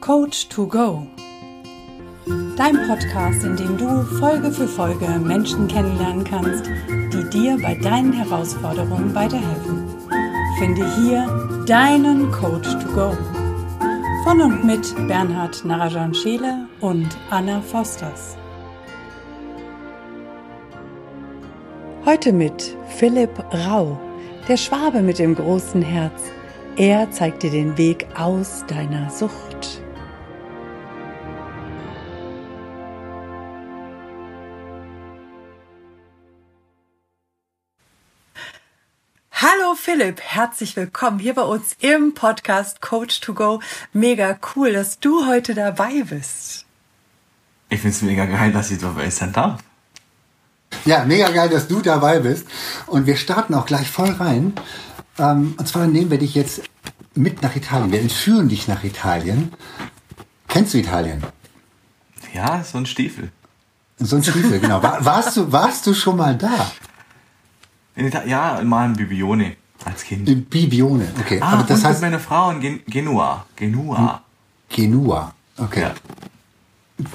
Coach to Go. Dein Podcast, in dem du Folge für Folge Menschen kennenlernen kannst, die dir bei deinen Herausforderungen weiterhelfen. Finde hier deinen Coach to Go. Von und mit Bernhard Narajan Scheele und Anna Fosters. Heute mit Philipp Rau, der Schwabe mit dem großen Herz. Er zeigt dir den Weg aus deiner Sucht. Philipp, herzlich willkommen hier bei uns im Podcast Coach to Go. Mega cool, dass du heute dabei bist. Ich finde es mega geil, dass ich dabei sein darf. Ja, mega geil, dass du dabei bist. Und wir starten auch gleich voll rein. Ähm, und zwar nehmen wir dich jetzt mit nach Italien. Wir entführen dich nach Italien. Kennst du Italien? Ja, so ein Stiefel. So ein Stiefel, genau. War, warst, du, warst du schon mal da? In Ita ja, mal in Bibione als Kind. In Bibione, okay. Ah, Aber das und heißt mit meiner Frau in Gen Genua. Genua. Genua. Okay. Ja.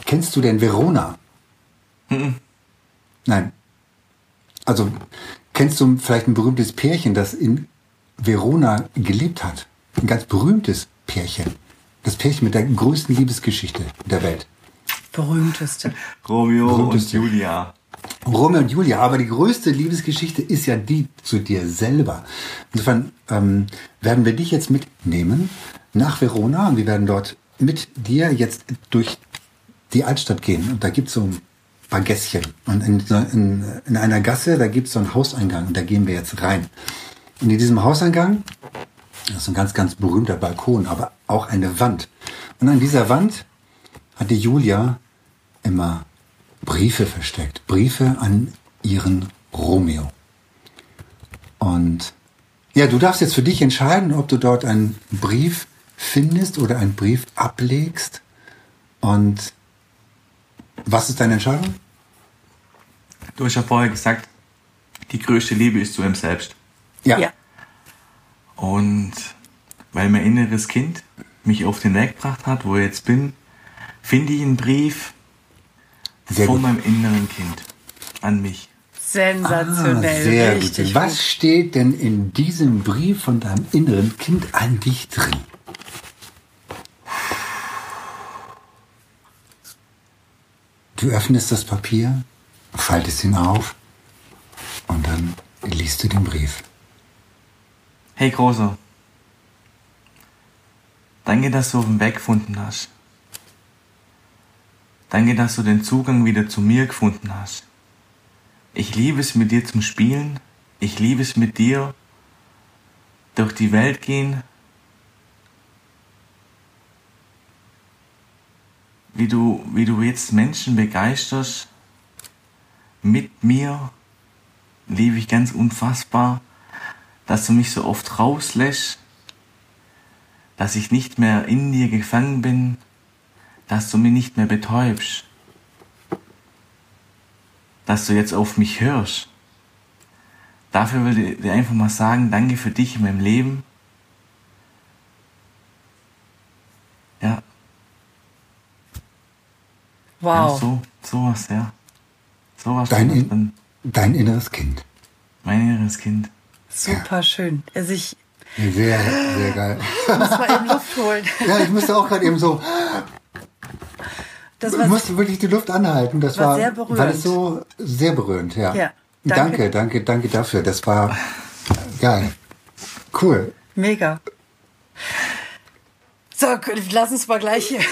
Kennst du denn Verona? Mhm. Nein. Also kennst du vielleicht ein berühmtes Pärchen, das in Verona gelebt hat? Ein ganz berühmtes Pärchen. Das Pärchen mit der größten Liebesgeschichte der Welt. Berühmteste. Romeo und Berühmteste. Julia. Romeo und Julia, aber die größte Liebesgeschichte ist ja die zu dir selber. Insofern ähm, werden wir dich jetzt mitnehmen nach Verona und wir werden dort mit dir jetzt durch die Altstadt gehen. Und da gibt's so ein paar Gässchen. Und in, in, in einer Gasse, da gibt's so einen Hauseingang und da gehen wir jetzt rein. Und in diesem Hauseingang, das ist ein ganz, ganz berühmter Balkon, aber auch eine Wand. Und an dieser Wand hat die Julia immer Briefe versteckt. Briefe an ihren Romeo. Und ja, du darfst jetzt für dich entscheiden, ob du dort einen Brief findest oder einen Brief ablegst. Und was ist deine Entscheidung? Du hast ja vorher gesagt, die größte Liebe ist zu ihm selbst. Ja. Und weil mein inneres Kind mich auf den Weg gebracht hat, wo ich jetzt bin, finde ich einen Brief Sehr von gut. meinem inneren Kind an mich. Sensationell. Ah, sehr richtig. gut. Was steht denn in diesem Brief von deinem inneren Kind an dich drin? Du öffnest das Papier, faltest ihn auf und dann liest du den Brief. Hey Großer, danke, dass du auf den Weg gefunden hast. Danke, dass du den Zugang wieder zu mir gefunden hast. Ich liebe es mit dir zum Spielen. Ich liebe es mit dir durch die Welt gehen. Wie du, wie du jetzt Menschen begeisterst. Mit mir liebe ich ganz unfassbar dass du mich so oft rauslässt, dass ich nicht mehr in dir gefangen bin, dass du mich nicht mehr betäubst, dass du jetzt auf mich hörst. Dafür will ich dir einfach mal sagen, danke für dich in meinem Leben. Ja, ja Wow. so, sowas, ja. Sowas Dein, in, drin. dein inneres Kind. Mein inneres Kind. Super schön. Also ich Sehr, sehr geil. muss mal eben Luft holen. Ja, ich musste auch gerade eben so, Das ich war musste wirklich die Luft anhalten. Das War war, sehr berührend. war das so sehr berührend, ja. Ja, Danke, danke. danke, danke dafür. Das war geil. Cool. mega. So, lass uns mal gleich hier.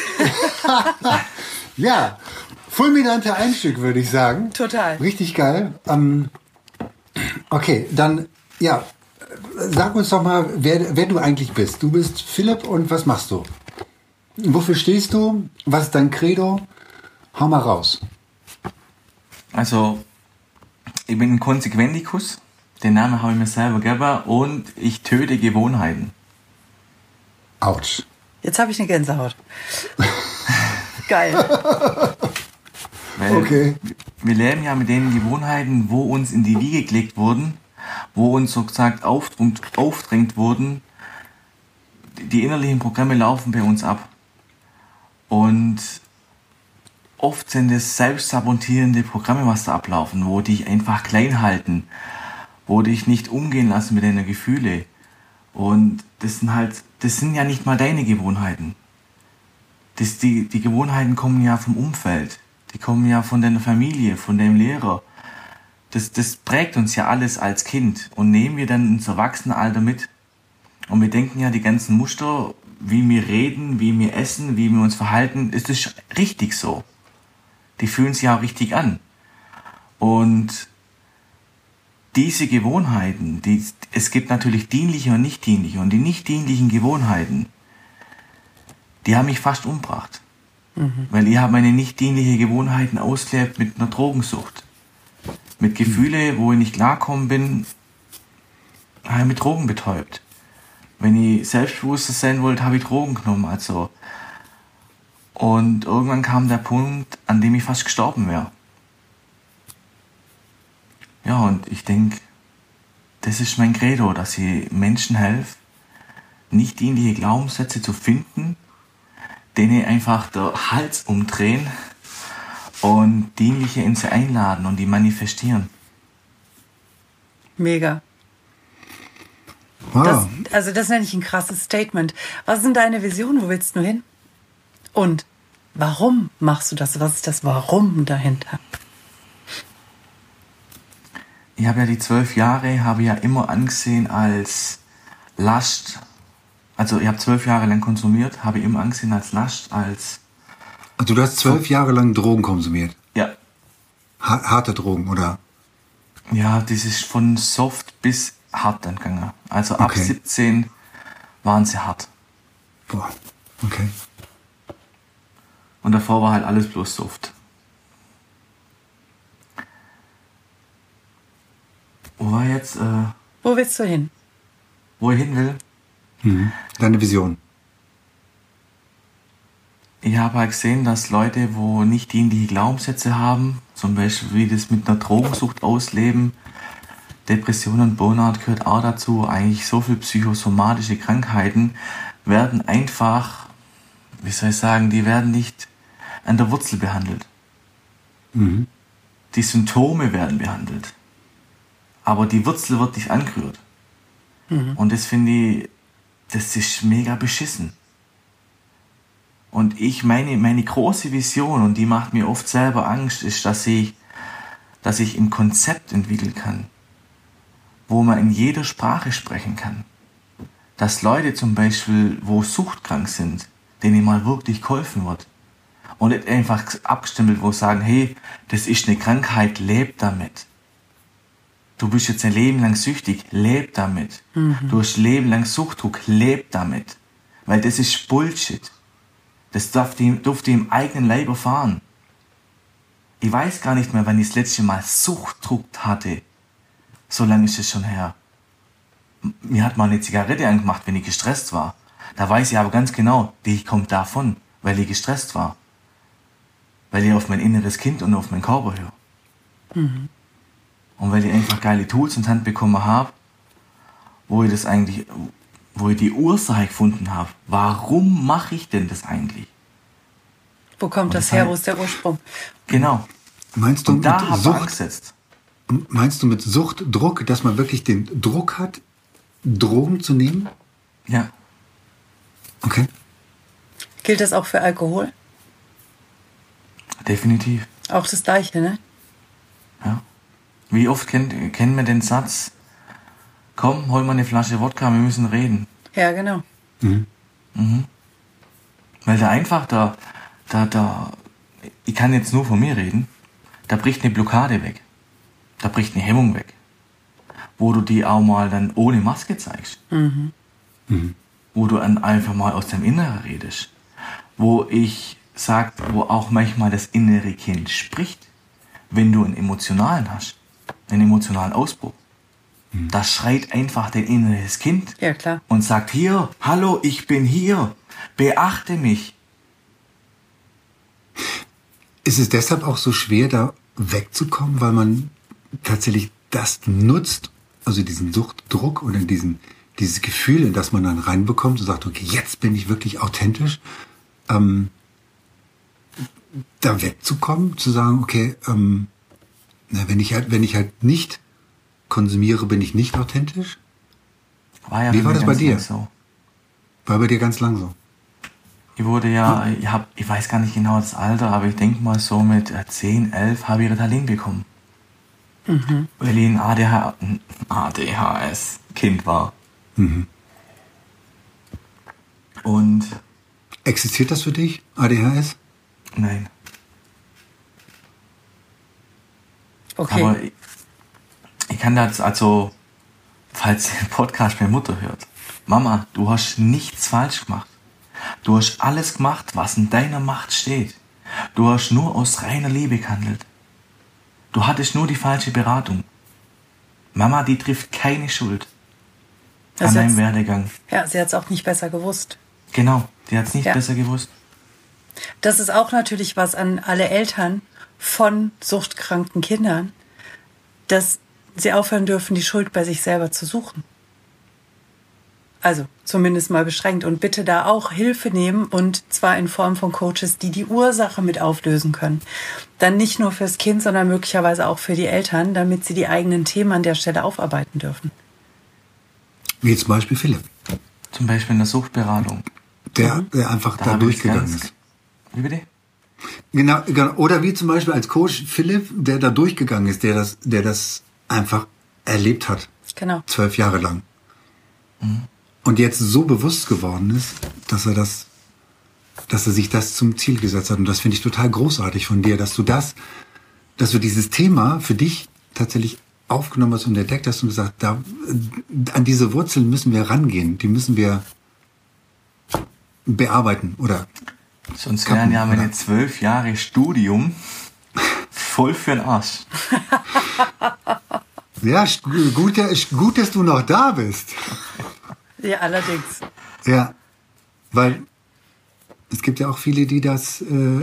Ja, fulminanter Einstieg, würde ich sagen. Total. Richtig geil. Ähm, okay, dann, ja, sag uns doch mal, wer, wer du eigentlich bist. Du bist Philipp und was machst du? Wofür stehst du? Was ist dein Credo? Hau mal raus. Also, ich bin ein Konsequentikus. Den Namen habe ich mir selber gegeben und ich töte Gewohnheiten. Autsch. Jetzt habe ich eine Gänsehaut. Geil. Weil Okay. wir leben ja mit den Gewohnheiten, wo uns in die Wiege gelegt wurden, wo uns so gesagt aufdrängt, aufdrängt wurden, die innerlichen Programme laufen bei uns ab. Und oft sind es selbstsabotierende Programme, was da ablaufen, wo dich einfach klein halten, wo dich nicht umgehen lassen mit deinen Gefühle. Und das sind halt, das sind ja nicht mal deine Gewohnheiten. Das, die, die Gewohnheiten kommen ja vom Umfeld. Die kommen ja von deiner Familie, von deinem Lehrer. Das, das prägt uns ja alles als Kind und nehmen wir dann ins Erwachsenenalter mit. Und wir denken ja, die ganzen Muster, wie wir reden, wie wir essen, wie wir uns verhalten, ist das richtig so. Die fühlen sich ja auch richtig an. Und diese Gewohnheiten, die, es gibt natürlich dienliche und nicht dienliche. Und die nicht dienlichen Gewohnheiten, die haben mich fast umgebracht. Mhm. Weil ich habe meine nicht dienliche Gewohnheiten ausgelebt mit einer Drogensucht. Mit Gefühle, wo ich nicht klarkommen bin, habe ich mit Drogen betäubt. Wenn ich selbstbewusster sein wollte, habe ich Drogen genommen. Also. Und irgendwann kam der Punkt, an dem ich fast gestorben wäre. Ja, und ich denke, das ist mein Credo, dass ich Menschen helfe, nicht dienliche Glaubenssätze zu finden, denen einfach der Hals umdrehen und dienliche in sie einladen und die manifestieren. Mega. Wow. Das, also das nenne ich ein krasses Statement. Was sind deine Visionen? Wo willst du hin? Und warum machst du das? Was ist das Warum dahinter? Ich habe ja die zwölf Jahre, habe ja immer angesehen als Last. Also ich habe zwölf Jahre lang konsumiert, habe immer angesehen als Last, als... Also du hast zwölf Jahre lang Drogen konsumiert? Ja. harte Drogen, oder? Ja, das ist von soft bis hart angegangen. Also ab okay. 17 waren sie hart. Boah, okay. Und davor war halt alles bloß soft. Wo war jetzt? Äh, wo willst du hin? Wo ich hin will? Mhm. Deine Vision. Ich habe halt gesehen, dass Leute, wo nicht die Glaubenssätze haben, zum Beispiel wie das mit einer Drogensucht ausleben, Depressionen, Burnout gehört auch dazu, eigentlich so viel psychosomatische Krankheiten werden einfach, wie soll ich sagen, die werden nicht an der Wurzel behandelt. Mhm. Die Symptome werden behandelt aber die Wurzel wird nicht angerührt. Mhm. Und das finde ich, das ist mega beschissen. Und ich meine, meine große Vision, und die macht mir oft selber Angst, ist, dass ich, dass ich ein Konzept entwickeln kann, wo man in jeder Sprache sprechen kann. Dass Leute zum Beispiel, wo suchtkrank sind, denen mal wirklich geholfen wird. Und nicht einfach abgestempelt, wo sagen, hey, das ist eine Krankheit, lebt damit Du bist jetzt ein Leben lang süchtig, leb damit. Mhm. Du hast ein Leben lang Suchtdruck, leb damit. Weil das ist Bullshit. Das durfte, durfte im eigenen Leib erfahren. Ich weiß gar nicht mehr, wann ich das letzte Mal Suchtdruck hatte. So lange ist es schon her. Mir hat mal eine Zigarette angemacht, wenn ich gestresst war. Da weiß ich aber ganz genau, die kommt davon, weil ich gestresst war. Weil ich auf mein inneres Kind und auf meinen Körper höre. Mhm. Und weil ich einfach geile Tools in die Hand bekommen habe, wo ich das eigentlich, wo ich die Ursache gefunden habe, warum mache ich denn das eigentlich? Wo kommt das, das her? Wo ist der Ursprung? Genau. Meinst du Und da mit Sucht, angesetzt. Meinst du mit Suchtdruck, dass man wirklich den Druck hat, Drogen zu nehmen? Ja. Okay. Gilt das auch für Alkohol? Definitiv. Auch das gleiche, ne? Ja. Wie oft kennt, kennen wir den Satz, komm, hol mal eine Flasche Wodka, wir müssen reden. Ja, genau. Mhm. Mhm. Weil da einfach, da, da, da, ich kann jetzt nur von mir reden, da bricht eine Blockade weg. Da bricht eine Hemmung weg. Wo du die auch mal dann ohne Maske zeigst. Mhm. Mhm. Wo du dann einfach mal aus dem Inneren redest. Wo ich sag, wo auch manchmal das innere Kind spricht, wenn du einen emotionalen hast einen emotionalen Ausbruch. Mhm. Das schreit einfach dein inneres Kind ja, klar. und sagt, hier, hallo, ich bin hier, beachte mich. Ist es deshalb auch so schwer, da wegzukommen, weil man tatsächlich das nutzt, also diesen Suchtdruck oder diesen, dieses Gefühl, in das man dann reinbekommt und sagt, okay, jetzt bin ich wirklich authentisch. Ähm, da wegzukommen, zu sagen, okay, ähm, na, wenn ich halt, wenn ich halt nicht konsumiere, bin ich nicht authentisch? War ja Wie war das bei dir? So. War bei dir ganz lang so. Ich wurde ja, ich hab, ich weiß gar nicht genau das Alter, aber ich denke mal so mit äh, 10, 11 habe ich Ritalin bekommen. Weil ich ein ADH, ADHS-Kind war. Und Existiert das für dich, ADHS? nein, Okay. aber ich, ich kann das, also, falls der Podcast meine Mutter hört, Mama, du hast nichts falsch gemacht. Du hast alles gemacht, was in deiner Macht steht. Du hast nur aus reiner Liebe gehandelt. Du hattest nur die falsche Beratung. Mama, die trifft keine Schuld Das an deinem Werdegang. ja, sie hat es auch nicht besser gewusst. Genau, die hat es nicht Ja. besser gewusst. Das ist auch natürlich was an alle Eltern von suchtkranken Kindern, dass sie aufhören dürfen, die Schuld bei sich selber zu suchen. Also zumindest mal beschränkt und bitte da auch Hilfe nehmen und zwar in Form von Coaches, die die Ursache mit auflösen können. Dann nicht nur fürs Kind, sondern möglicherweise auch für die Eltern, damit sie die eigenen Themen an der Stelle aufarbeiten dürfen. Wie zum Beispiel Philipp, Zum Beispiel in der Suchtberatung. der, der einfach da, ich durchgegangen ist. Wie bitte? Genau, genau. Oder wie zum Beispiel als Coach Philipp, der da durchgegangen ist, der das, der das einfach erlebt hat. Genau. Zwölf Jahre lang. Und jetzt so bewusst geworden ist, dass er das, dass er sich das zum Ziel gesetzt hat. Und das finde ich total großartig von dir, dass du das, dass du dieses Thema für dich tatsächlich aufgenommen hast und entdeckt hast und gesagt, da, an diese Wurzeln müssen wir rangehen. Die müssen wir bearbeiten oder Sonst Kappen, wären ja meine oder? zwölf Jahre Studium voll für den Arsch. Ja, gut, gut, dass du noch da bist. Ja, allerdings. Ja, weil es gibt ja auch viele, die das, äh,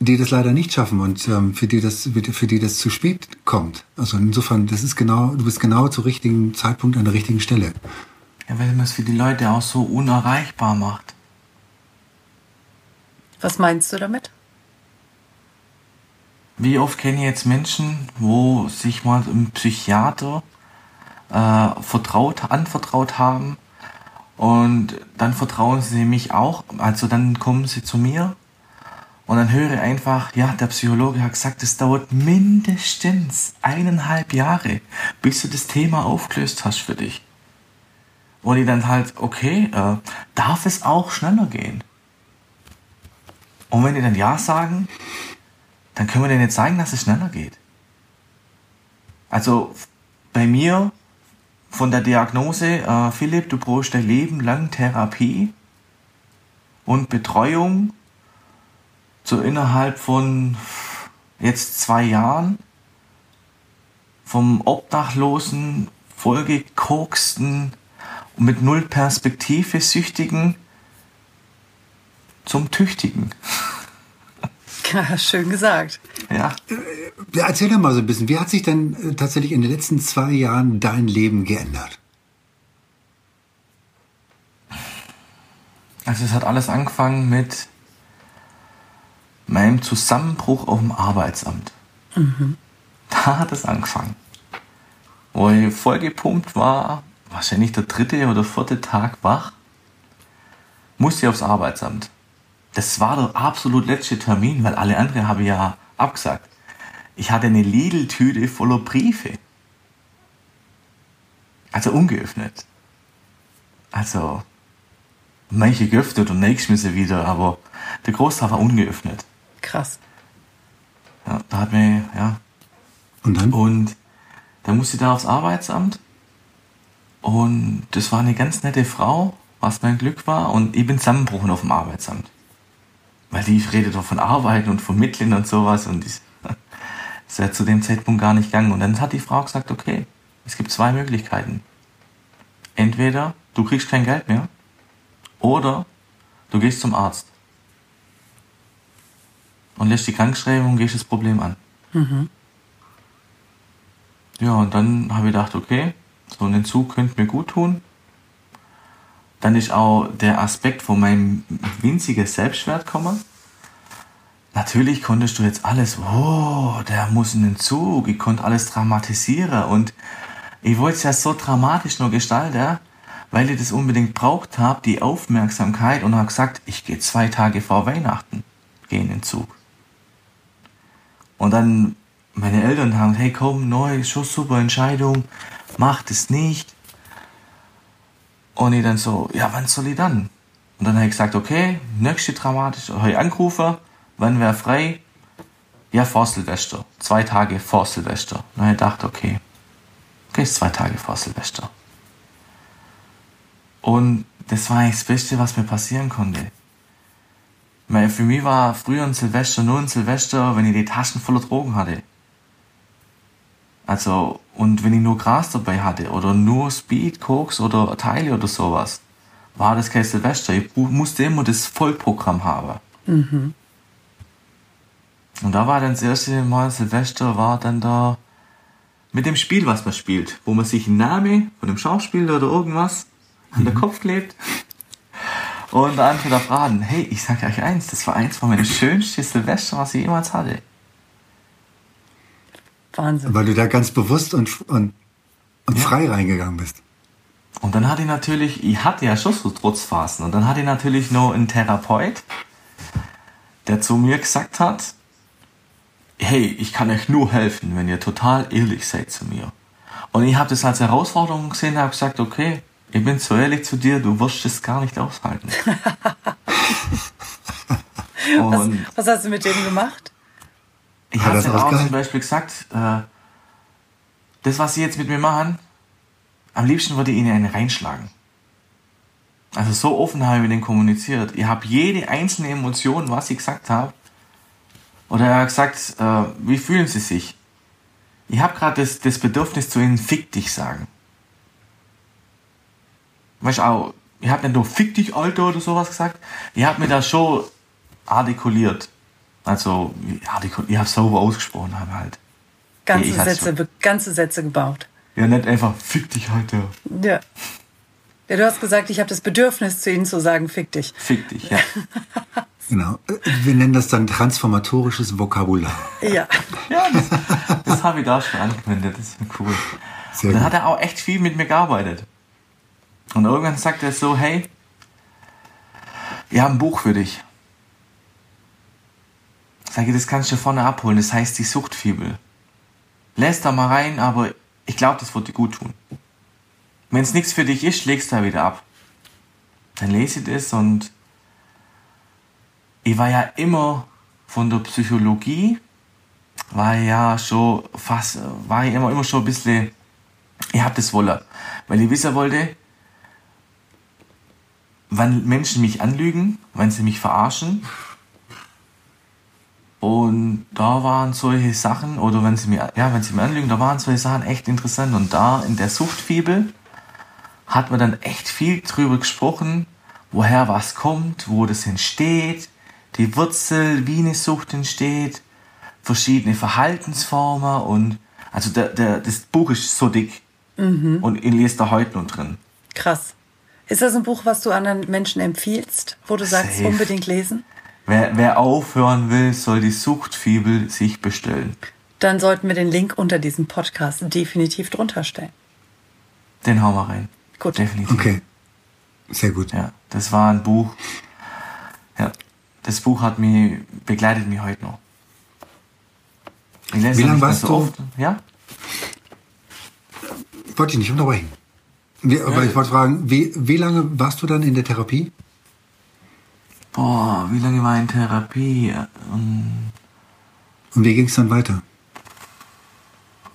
die das leider nicht schaffen und ähm, für die das, für die das zu spät kommt. Also insofern, das ist genau, du bist genau zur richtigen Zeitpunkt an der richtigen Stelle. Ja, weil man es für die Leute auch so unerreichbar macht. Was meinst du damit? Wie oft kenne ich jetzt Menschen, wo sich mal ein Psychiater äh, vertraut, anvertraut haben und dann vertrauen sie mich auch, also dann kommen sie zu mir und dann höre einfach, ja, der Psychologe hat gesagt, es dauert mindestens eineinhalb Jahre, bis du das Thema aufgelöst hast für dich. Und ich dann halt, okay, äh, darf es auch schneller gehen? Und wenn die dann Ja sagen, dann können wir denen jetzt zeigen, dass es schneller geht. Also bei mir von der Diagnose, äh, Philipp, du brauchst dein Leben lang Therapie und Betreuung so innerhalb von jetzt zwei Jahren vom Obdachlosen, vollgekoksten und mit null Perspektive Süchtigen zum Tüchtigen. Ja, schön gesagt. Ja. Erzähl doch mal so ein bisschen, wie hat sich denn äh, tatsächlich in den letzten zwei Jahren dein Leben geändert? Also es hat alles angefangen mit meinem Zusammenbruch auf dem Arbeitsamt. Da hat es angefangen. Wo ich voll gepumpt war, wahrscheinlich der dritte oder vierte Tag wach, musste ich aufs Arbeitsamt. Das war der absolut letzte Termin, weil alle anderen habe ich ja abgesagt. Ich hatte eine Lidl-Tüte voller Briefe. Also ungeöffnet. Also, manche geöffnet und nächstes wieder, aber der Großteil war ungeöffnet. Krass. Ja, da hat mir, ja. Und dann? Und da musste ich da aufs Arbeitsamt. Und das war eine ganz nette Frau, was mein Glück war. Und ich bin zusammengebrochen auf dem Arbeitsamt. Weil die redet doch von Arbeiten und Vermitteln und sowas. Und das ist ja zu dem Zeitpunkt gar nicht gegangen. Und dann hat die Frau gesagt, okay, es gibt zwei Möglichkeiten. Entweder du kriegst kein Geld mehr oder du gehst zum Arzt und lässt die Krankschreibung und gehst das Problem an. Ja, und dann habe ich gedacht, okay, so ein Entzug könnte mir gut tun. Dann ist auch der Aspekt von meinem winzigen Selbstwert gekommen. natürlich konntest du jetzt alles, oh, der muss in den Zug, ich konnte alles dramatisieren und ich wollte es ja so dramatisch nur gestalten, weil ich das unbedingt braucht habe, die Aufmerksamkeit und habe gesagt, ich gehe zwei Tage vor Weihnachten, gehe in den Zug. Und dann meine Eltern haben, hey komm, neu, schon super Entscheidung, mach das nicht. Und ich dann so, ja, wann soll ich dann? Und dann habe ich gesagt, okay, nächste dramatisch, ich angerufen, wann wäre frei? Ja, vor Silvester. Zwei Tage vor Silvester. Dann habe ich gedacht, okay, okay, zwei Tage vor Silvester. Und das war eigentlich das Beste, was mir passieren konnte. Weil für mich war früher ein Silvester nur ein Silvester, wenn ich die Taschen voller Drogen hatte. Also, und wenn ich nur Gras dabei hatte oder nur Speed, Koks oder Teile oder sowas, war das kein Silvester. Ich musste immer das Vollprogramm haben. Mhm. Und da war dann das erste Mal Silvester, war dann da mit dem Spiel, was man spielt, wo man sich einen Namen von einem Schauspieler oder irgendwas mhm. an den Kopf klebt und der andere darf raten, hey, ich sag euch eins, das war eins von meinen schönsten Silvester, was ich jemals hatte. Wahnsinn. Weil du da ganz bewusst und, und, und ja. frei reingegangen bist. Und dann hatte ich natürlich, ich hatte ja schon so Trotzphasen, und dann hatte ich natürlich noch einen Therapeut, der zu mir gesagt hat, hey, ich kann euch nur helfen, wenn ihr total ehrlich seid zu mir. Und ich habe das als Herausforderung gesehen, habe gesagt, okay, ich bin so ehrlich zu dir, du wirst es gar nicht aushalten. was, was, hast du mit dem gemacht? Ich habe auch zum Beispiel gesagt, äh, das, was sie jetzt mit mir machen, am liebsten würde ich ihnen einen reinschlagen. Also so offen habe ich mit denen kommuniziert. Ich habe jede einzelne Emotion, was ich gesagt habe. Oder er hat gesagt, äh, wie fühlen sie sich? Ich habe gerade das, das Bedürfnis zu ihnen, fick dich sagen. Weißt du auch, ich habe nicht nur fick dich, Alter, oder sowas gesagt. Ich habe mir da schon artikuliert. Also, artikul ich habe sauber ausgesprochen haben halt. Ganze ja, Sätze, ganze Sätze gebaut. Ja, nicht einfach fick dich, Alter. Ja. Ja, du hast gesagt, ich habe das Bedürfnis zu ihnen zu sagen, fick dich. Fick dich, ja. genau. Wir nennen das dann transformatorisches Vokabular. Ja. ja, das, das habe ich da schon angewendet. Das ist cool. Sehr und dann gut. hat er auch echt viel mit mir gearbeitet. Und irgendwann sagt er so, hey, wir haben ein Buch für dich. Sag ich, das kannst du vorne abholen, das heißt die Suchtfibel. Lässt da mal rein, aber ich glaube, das wird dir gut tun. Wenn es nichts für dich ist, legst du da wieder ab. Dann lese ich das und ich war ja immer von der Psychologie, war ja schon fast, war ich immer, immer schon ein bisschen, ich hab das wollen, weil ich wissen wollte, wann Menschen mich anlügen, wann sie mich verarschen. Und da waren solche Sachen, oder wenn sie mir, ja, wenn sie mir anlügen, da waren solche Sachen echt interessant. Und da in der Suchtfibel hat man dann echt viel drüber gesprochen, woher was kommt, wo das entsteht, die Wurzel, wie eine Sucht entsteht, verschiedene Verhaltensformen und also der, der, das Buch ist so dick mhm. und ich lese da heute noch drin. Krass. Ist das ein Buch, was du anderen Menschen empfiehlst, wo du sagst, Safe. unbedingt lesen? Wer, wer aufhören will, soll die Suchtfibel sich bestellen. Dann sollten wir den Link unter diesem Podcast definitiv drunter stellen. Den hauen wir rein. Gut. Definitiv. Okay. Sehr gut. Ja, das war ein Buch. Ja, das Buch hat mich, begleitet mich heute noch. Wie lange warst so du? Oft. Ja? Wollte ich nicht unterbrechen. Wie, aber ich wollte fragen, wie, wie lange warst du dann in der Therapie? Boah, wie lange war ich in Therapie? Um, Und wie ging es dann weiter?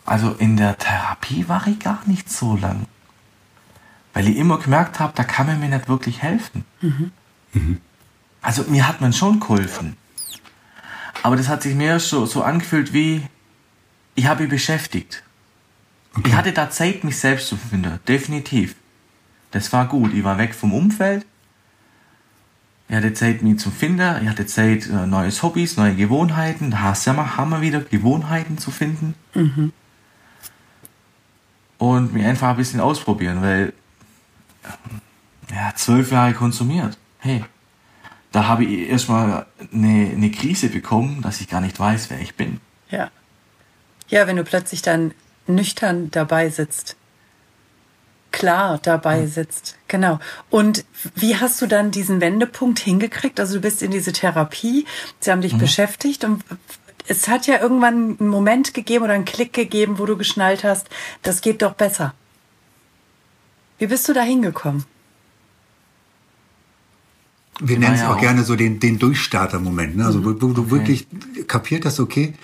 Also in der Therapie war ich gar nicht so lang. Weil ich immer gemerkt habe, da kann man mir nicht wirklich helfen. Mhm. Mhm. Also mir hat man schon geholfen. Aber das hat sich mehr so, so angefühlt wie, ich habe mich beschäftigt. Okay. Ich hatte da Zeit, mich selbst zu finden, definitiv. Das war gut. Ich war weg vom Umfeld. Ich hatte Zeit, mich zu finden. Ich hatte Zeit, äh, neues Hobbys, neue Gewohnheiten. Da hast du ja mal Hammer wieder, Gewohnheiten zu finden. Mhm. Und mich einfach ein bisschen ausprobieren, weil, ja, zwölf Jahre konsumiert. Hey, da habe ich erstmal eine, eine Krise bekommen, dass ich gar nicht weiß, wer ich bin. Ja. Ja, wenn du plötzlich dann nüchtern dabei sitzt. Klar dabei sitzt. Genau. Und wie hast du dann diesen Wendepunkt hingekriegt? Also du bist in diese Therapie, sie haben dich mhm. beschäftigt und es hat ja irgendwann einen Moment gegeben oder einen Klick gegeben, wo du geschnallt hast, das geht doch besser. Wie bist du da hingekommen? Wir nennen es auch, auch, gerne so den, den Durchstarter-Moment. Ne? Also, wo, wo du okay. wirklich kapiert hast, okay,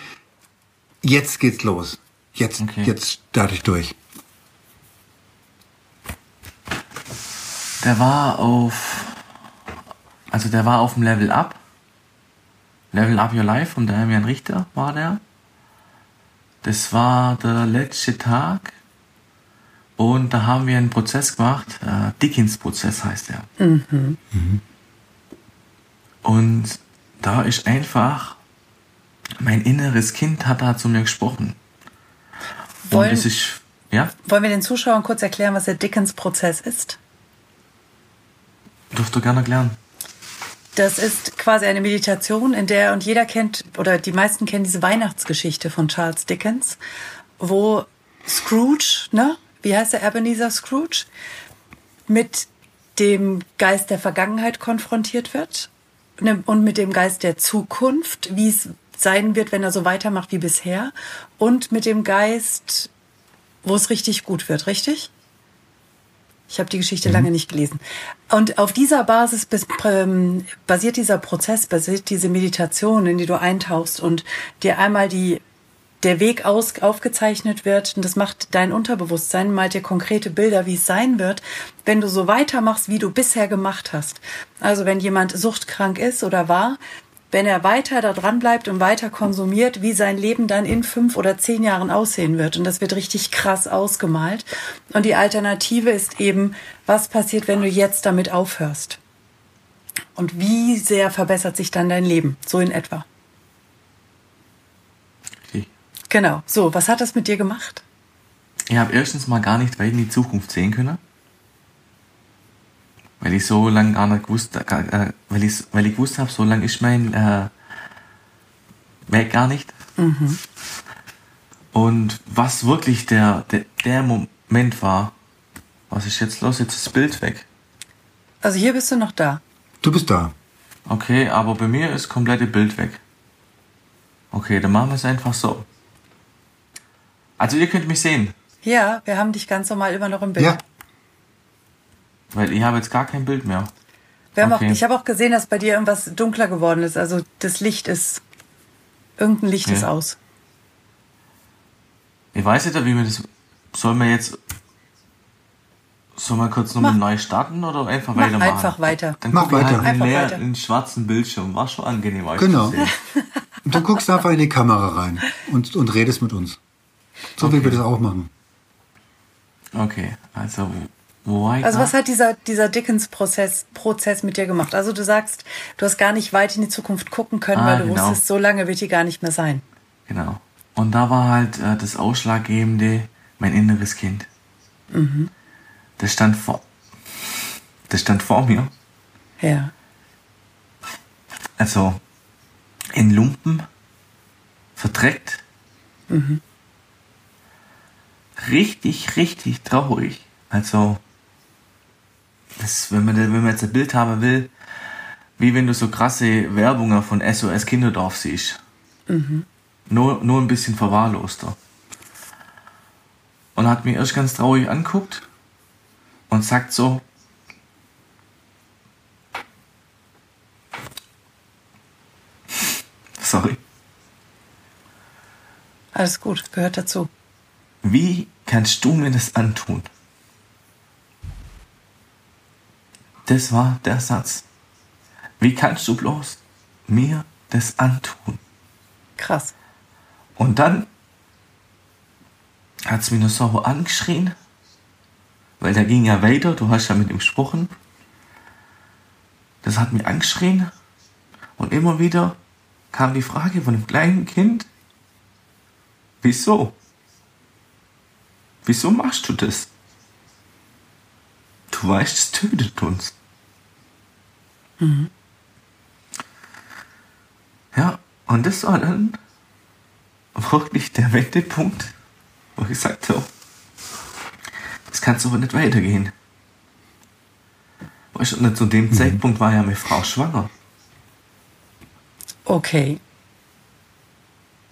jetzt geht's los. Jetzt, okay. jetzt starte ich durch. Der war auf, also der war auf dem Level Up. Level Up Your Life von Damian Richter war der. Das war der letzte Tag. Und da haben wir einen Prozess gemacht. Äh, Dickens-Prozess heißt der. Mhm. Mhm. Und da ist einfach, mein inneres Kind hat da zu mir gesprochen. Wollen, Und das ist, ja? Wollen wir den Zuschauern kurz erklären, was der Dickens-Prozess ist? Dürft du gerne erklären. Das ist quasi eine Meditation, in der, und jeder kennt, oder die meisten kennen diese Weihnachtsgeschichte von Charles Dickens, wo Scrooge, ne? Wie heißt der Ebenezer Scrooge? Mit dem Geist der Vergangenheit konfrontiert wird ne, und mit dem Geist der Zukunft, wie es sein wird, wenn er so weitermacht wie bisher, und mit dem Geist, wo es richtig gut wird, richtig? Ich habe die Geschichte mhm. lange nicht gelesen. Und auf dieser Basis ähm, basiert dieser Prozess, basiert diese Meditation, in die du eintauchst und dir einmal die der Weg aus, aufgezeichnet wird und das macht dein Unterbewusstsein, malt dir konkrete Bilder, wie es sein wird, wenn du so weitermachst, wie du bisher gemacht hast. Also wenn jemand suchtkrank ist oder war, wenn er weiter da dran bleibt und weiter konsumiert, wie sein Leben dann in fünf oder zehn Jahren aussehen wird. Und das wird richtig krass ausgemalt. Und die Alternative ist eben, was passiert, wenn du jetzt damit aufhörst? Und wie sehr verbessert sich dann dein Leben? So in etwa. Okay. Genau. So, was hat das mit dir gemacht? Ich habe erstens mal gar nicht weit in die Zukunft sehen können weil ich so lange gar nicht gewusst, äh, weil ich, weil ich gewusst habe, so lange ist mein äh, Weg gar nicht. Mhm. Und was wirklich der, der, der Moment war, was ist jetzt los? Jetzt ist das Bild weg. Also hier bist du noch da. Du bist da. Okay, aber bei mir ist komplette Bild weg. Okay, dann machen wir es einfach so. Also ihr könnt mich sehen. Ja, wir haben dich ganz normal immer noch im Bild. Ja. Weil ich habe jetzt gar kein Bild mehr. Wir haben okay. auch, ich habe auch gesehen, dass bei dir irgendwas dunkler geworden ist. Also das Licht ist. Irgendein Licht ja. ist aus. Ich weiß nicht, wie wir das. Sollen wir jetzt. Sollen wir kurz nochmal neu starten oder einfach Mach weitermachen? Einfach weiter. Dann Mach weiter. Halt einfach leer, weiter. einen schwarzen Bildschirm. War schon angenehm euch Genau. und dann guckst du einfach in die Kamera rein und, und redest mit uns. So okay. wie wir das auch machen. Okay, also also was hat dieser, dieser Dickens-Prozess Prozess mit dir gemacht? Also du sagst, du hast gar nicht weit in die Zukunft gucken können, ah, weil du genau. wusstest, so lange wird die gar nicht mehr sein. Genau. Und da war halt äh, das Ausschlaggebende mein inneres Kind. Mhm. Das stand vor, das stand vor mir. Ja. Also in Lumpen, verdreckt. Mhm. Richtig, richtig traurig. Also das, wenn, man, wenn man jetzt ein Bild haben will, wie wenn du so krasse Werbungen von SOS Kinderdorf siehst. Mhm. Nur, nur ein bisschen verwahrloster. Und hat mir erst ganz traurig anguckt und sagt so, sorry. Alles gut, gehört dazu. Wie kannst du mir das antun? Das war der Satz. Wie kannst du bloß mir das antun? Krass. Und dann hat es mich nur so angeschrien, weil der ging ja weiter, du hast ja mit ihm gesprochen. Das hat mich angeschrien und immer wieder kam die Frage von dem kleinen Kind, wieso? Wieso machst du das? Du weißt, es tötet uns. Mhm. Und das war dann wirklich der Wendepunkt, wo ich gesagt habe, das kann so nicht weitergehen. Weißt du, und zu dem mhm. Zeitpunkt war ja meine Frau schwanger. Okay.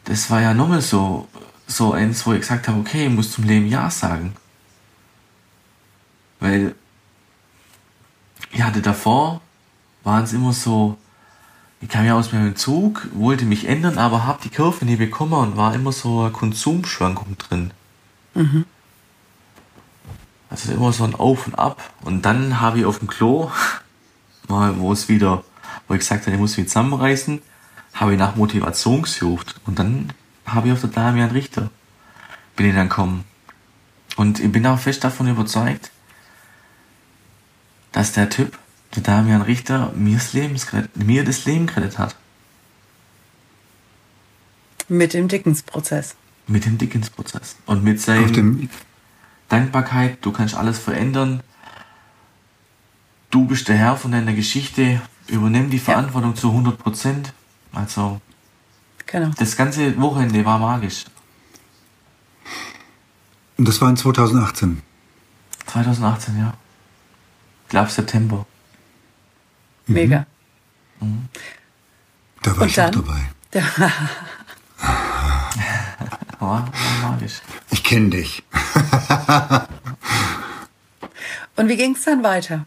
Das war ja nochmal so, so eins, wo ich gesagt habe, okay, ich muss zum Leben Ja sagen. Weil ich hatte davor, waren es immer so, ich kam ja aus meinem Zug, wollte mich ändern, aber habe die Kurve nie bekommen und war immer so eine Konsumschwankung drin. Mhm. Also immer so ein Auf und Ab. Und dann habe ich auf dem Klo, mal wo es wieder, wo ich gesagt habe, ich muss mich zusammenreißen, habe ich nach Motivation gesucht. Und dann habe ich auf der Damian Richter, bin ich dann gekommen. Und ich bin auch fest davon überzeugt, dass der Typ, der Damian Richter, mir das, Lebens mir das Leben gerettet hat. Mit dem Dickens-Prozess. Mit dem Dickens-Prozess. Und mit seinem Dankbarkeit, du kannst alles verändern. Du bist der Herr von deiner Geschichte, übernimm die Verantwortung ja. zu 100 Prozent. Also, genau. das ganze Wochenende war magisch. Und das war in 2018? 2018, ja. Ich glaube September. Mega. Mhm. Da war Und ich dann? auch dabei. war, war magisch. Ich kenne dich. Und wie ging es dann weiter?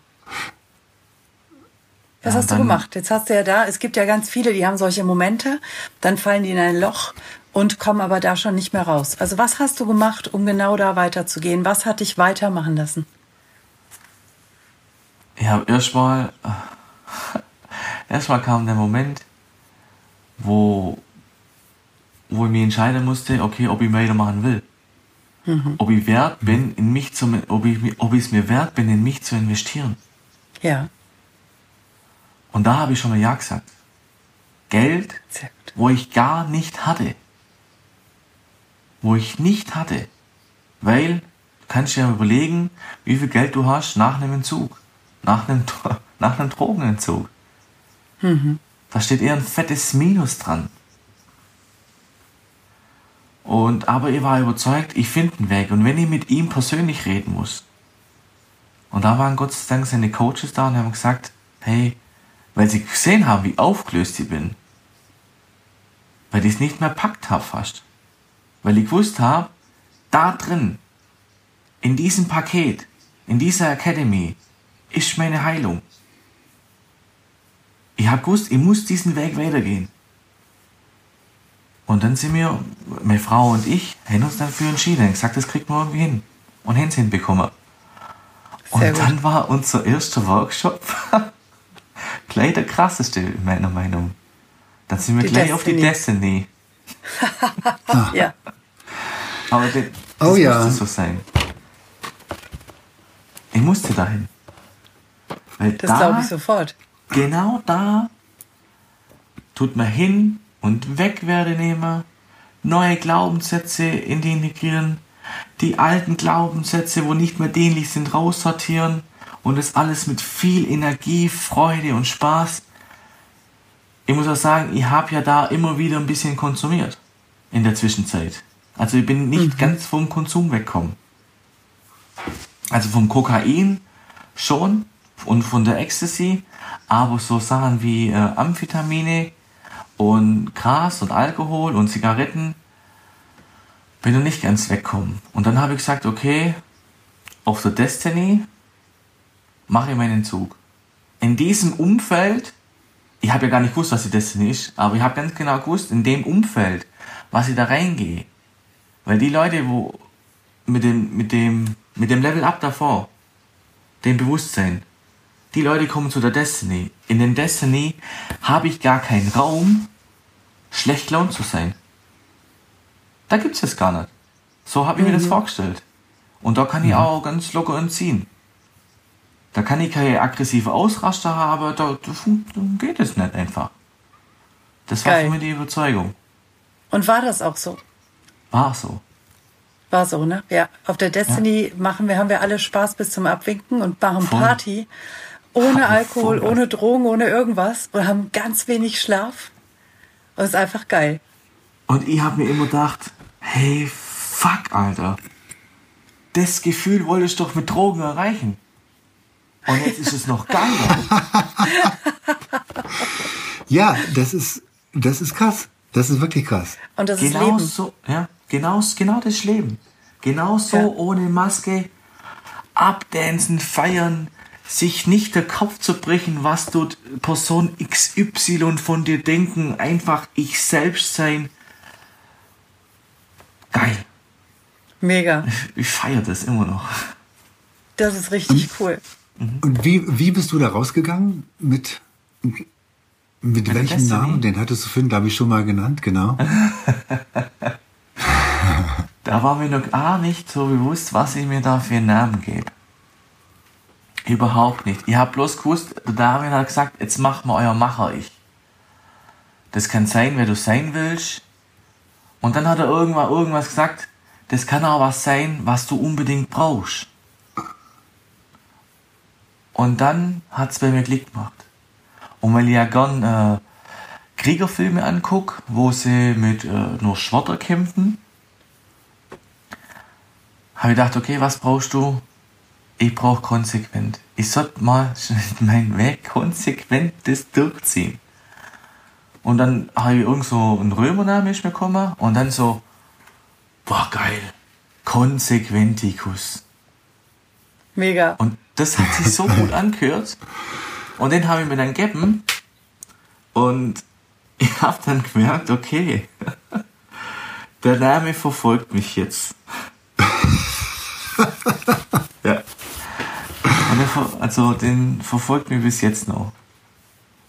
Was ja, hast du gemacht? Jetzt hast du ja da, es gibt ja ganz viele, die haben solche Momente, dann fallen die in ein Loch und kommen aber da schon nicht mehr raus. Also was hast du gemacht, um genau da weiterzugehen? Was hat dich weitermachen lassen? Ja, erstmal, erstmal kam der Moment, wo, wo ich mich entscheiden musste, okay, ob ich weitermachen will. Mhm. Ob ich wert bin, in mich zu, ob ich, ob ich es mir wert bin, in mich zu investieren. Ja. Und da habe ich schon mal Ja gesagt. Geld, wo ich gar nicht hatte. Wo ich nicht hatte. Weil, du kannst dir ja überlegen, wie viel Geld du hast nach einem Entzug. Nach einem, nach einem Drogenentzug. Mhm. Da steht eher ein fettes Minus dran. Und, aber ich war überzeugt, ich finde einen Weg. Und wenn ich mit ihm persönlich reden muss, und da waren Gott sei Dank seine Coaches da und haben gesagt, hey, weil sie gesehen haben, wie aufgelöst ich bin, weil ich es nicht mehr packt habe fast, weil ich gewusst habe, da drin, in diesem Paket, in dieser Academy, ist meine Heilung. Ich habe gewusst, ich muss diesen Weg weitergehen. Und dann sind wir, meine Frau und ich, haben uns dafür entschieden, gesagt, das kriegt man irgendwie hin. Und haben es hinbekommen. Und Sehr dann gut. war unser erster Workshop gleich der krasseste, in meiner Meinung. Dann sind wir die gleich Destiny. auf die Destiny. ja. Aber das, das oh, ja. musste so sein. Ich musste dahin. Weil das da, glaube ich sofort. Genau da tut man hin und weg werde nehmen, neue Glaubenssätze in die integrieren, die alten Glaubenssätze, wo nicht mehr dienlich sind, raussortieren und das alles mit viel Energie, Freude und Spaß. Ich muss auch sagen, ich habe ja da immer wieder ein bisschen konsumiert in der Zwischenzeit. Also ich bin nicht mhm. ganz vom Konsum weggekommen. Also vom Kokain schon und von der Ecstasy, aber so Sachen wie äh, Amphetamine, und Gras und Alkohol und Zigaretten bin ich nicht ganz wegkommen. Und dann habe ich gesagt, okay, auf der Destiny mache ich meinen Zug. In diesem Umfeld, ich habe ja gar nicht gewusst, was die Destiny ist, aber ich habe ganz genau gewusst, in dem Umfeld, was ich da reingehe. Weil die Leute, wo mit dem, mit dem, mit dem Level up davor, dem Bewusstsein, die Leute kommen zu der Destiny. In den Destiny habe ich gar keinen Raum, schlecht gelaunt zu sein. Da gibt's es gar nicht. So habe ich mhm. mir das mhm. vorgestellt. Und da kann ich mhm. auch ganz locker entziehen. Da kann ich keine aggressive Ausraster haben, da, da, da geht es nicht einfach. Das Geil. war für mich die Überzeugung. Und war das auch so? War so. War so, ne? Ja. Auf der Destiny ja. machen wir, haben wir alle Spaß bis zum Abwinken und machen Voll. Party. Ohne Alkohol, ohne Drogen, ohne irgendwas und haben ganz wenig Schlaf. Das ist einfach geil. Und ich habe mir immer gedacht, hey, fuck, Alter. Das Gefühl wollte ich doch mit Drogen erreichen. Und jetzt ist es noch geiler. Ja, das ist, das ist krass. Das ist wirklich krass. Und das ist Genau Leben. so, ja, genau, genau das ist Leben. Genau so Ja. ohne Maske, abdancen, feiern, sich nicht der Kopf zu brechen, was tut Person XY von dir denken, einfach ich selbst sein. Geil. Mega. Ich feiere das immer noch. Das ist richtig cool. Und wie, wie bist du da rausgegangen? Mit, mit welchem Destiny? Namen? Den hattest du vorhin, glaube ich, schon mal genannt, genau. Da war mir noch gar nicht so bewusst, was ich mir da für einen Namen gebe. Überhaupt nicht. Ich habe bloß gewusst, der David hat gesagt, jetzt machen wir euer Macher-Ich. Das kann sein, wer du sein willst. Und dann hat er irgendwann irgendwas gesagt, das kann auch was sein, was du unbedingt brauchst. Und dann hat's bei mir Klick gemacht. Und weil ich ja gern äh, Kriegerfilme anguck, wo sie mit äh, nur Schwerter kämpfen, habe ich gedacht, okay, was brauchst du? Ich brauche konsequent. Ich sollte mal meinen Weg konsequent das durchziehen. Und dann habe ich irgend so einen Römernamen ist mir gekommen und dann so, boah, geil, Konsequentikus. Mega. Und das hat sich so gut angehört. Und den habe ich mir dann gegeben. Und ich habe dann gemerkt, okay, der Name verfolgt mich jetzt. Also den verfolgt mich bis jetzt noch.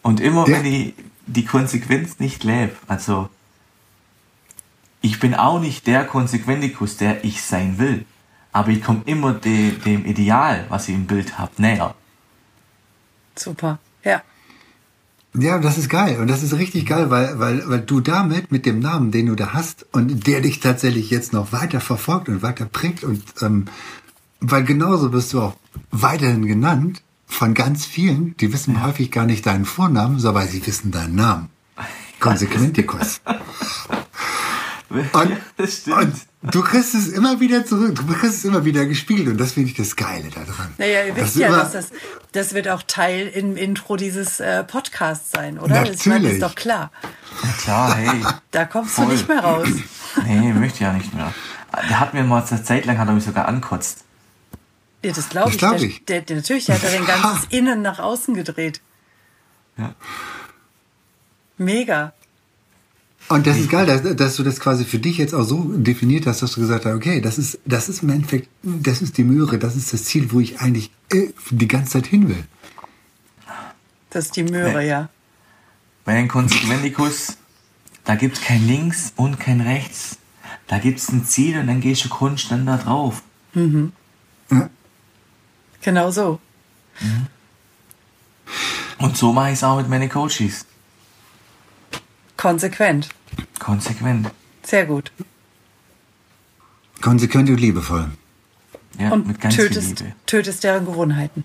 Und immer Ja. wenn ich die Konsequenz nicht lebe, also ich bin auch nicht der Konsequentikus, der ich sein will. Aber ich komme immer de, dem Ideal, was ich im Bild habe, näher. Super. Ja. Ja, das ist geil. Und das ist richtig geil, weil, weil, weil du damit, mit dem Namen, den du da hast und der dich tatsächlich jetzt noch weiter verfolgt und weiter prägt und ähm, weil genauso wirst du auch weiterhin genannt von ganz vielen, die wissen häufig gar nicht deinen Vornamen, so aber sie wissen deinen Namen. Konsequentikus. Und, ja, das stimmt. und du kriegst es immer wieder zurück, du kriegst es immer wieder gespielt und das finde ich das Geile daran. Naja, ihr Das wisst ja, dass das, das wird auch Teil im Intro dieses äh, Podcasts sein, oder? Das meine, Natürlich. ist doch klar. Ja, klar, hey. Da kommst Voll. du nicht mehr raus. Nee, möchte ich ja nicht mehr. Der hat mir mal eine Zeit lang hat er mich sogar ankotzt. Ja, das glaube ich. glaub Der, ich. Der, der, natürlich, der hat er den ganzes Innen nach außen gedreht. Ja. Mega. Und das ist geil, dass, dass du das quasi für dich jetzt auch so definiert hast, dass du gesagt hast, okay, das ist, das ist im Endeffekt, das ist die Möhre, das ist das Ziel, wo ich eigentlich äh, die ganze Zeit hin will. Das ist die Möhre, Nee. ja. Bei den Konsequentikus, da gibt's kein Links und kein Rechts. Da gibt's ein Ziel und dann gehst du konstant da drauf. Genau so. Und so mache ich es auch mit meinen Coaches. Konsequent. Konsequent. Sehr gut. Konsequent und liebevoll. Ja, Und mit ganz viel tötest, Liebe. tötest deren Gewohnheiten.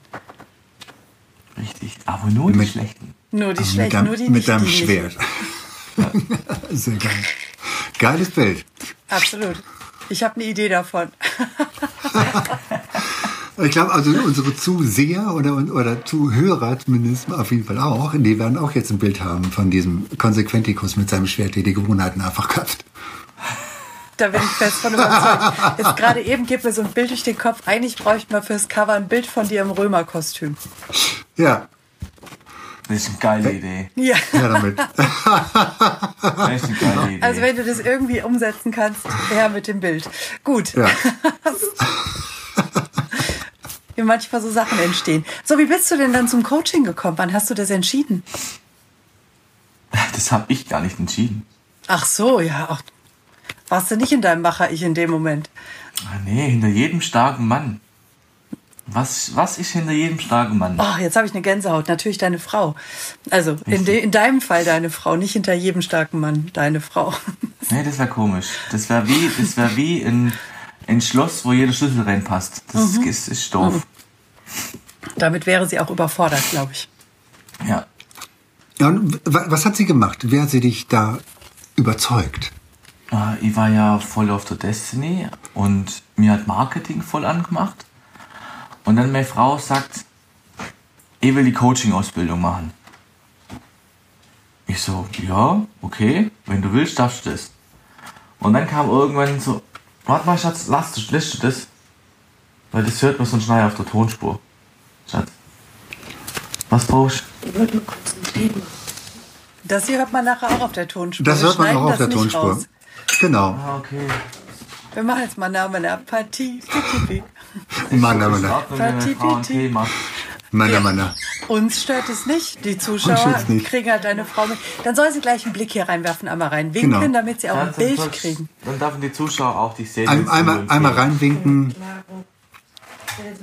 Richtig. Aber nur die Mit- schlechten. Nur die mit schlechten, deinem, nur die mit deinem die. Schwert. Sehr geil. Geiles Bild. Absolut. Ich habe eine Idee davon. Ich glaube, also unsere Zuseher oder, oder Zuhörer zumindest auf jeden Fall auch, die werden auch jetzt ein Bild haben von diesem Konsequentikus mit seinem Schwert, der die Gewohnheiten einfach köpft. Da bin ich fest von überzeugt. Jetzt gerade eben geht mir so ein Bild durch den Kopf. Eigentlich bräuchte man fürs Cover ein Bild von dir im Römerkostüm. Ja, Das ist eine geile Idee. Ja. ja damit. Das ist eine geile Idee. Also wenn du das irgendwie umsetzen kannst, her mit dem Bild. Gut. Ja. Wie manchmal so Sachen entstehen. So, wie bist du denn dann zum Coaching gekommen? Wann hast du das entschieden? das habe ich gar nicht entschieden. Ach so, ja. Ach, warst du nicht in deinem Macher-Ich in dem Moment? Ah, nee, hinter jedem starken Mann. Was, was ist hinter jedem starken Mann? Oh, jetzt habe ich eine Gänsehaut. Natürlich deine Frau. Also in, de, in deinem Fall deine Frau, nicht hinter jedem starken Mann deine Frau. Nee, das wäre komisch. Das wäre wie, das wär wie ein, ein Schloss, wo jeder Schlüssel reinpasst. Das Mhm. ist, ist doof. Damit wäre sie auch überfordert, glaube ich. Ja. Ja, und was hat sie gemacht? Wer hat sie dich da überzeugt? Äh, Ich war ja voll auf der Destiny und mir hat Marketing voll angemacht. Und dann meine Frau sagt, ich will die Coaching-Ausbildung machen. Ich so, ja, okay, wenn du willst, darfst du das. Und dann kam irgendwann so, warte mal, Schatz, lass du, lässt du das? Weil das hört man sonst nachher auf der Tonspur. Schatz. Was brauchst du? Ich wollte nur kurz ein Thema. Das hier hört man nachher auch auf der Tonspur. Das hört man auch auf der Tonspur. raus. Genau. Ah, okay. Wir machen jetzt mal Namen der Partie. Mann, Mann, Ist in Mann. Ordnung, wenn meine Frau ein Titi. Thema. Mann, Mann. Uns stört es nicht. Die Zuschauer nicht. kriegen halt deine Frau mit. Dann soll sie gleich einen Blick hier reinwerfen, einmal reinwinken, Genau. damit sie auch ein Dann Bild soll's- kriegen. Dann dürfen die Zuschauer auch dich sehen. Ein, einmal, einmal reinwinken.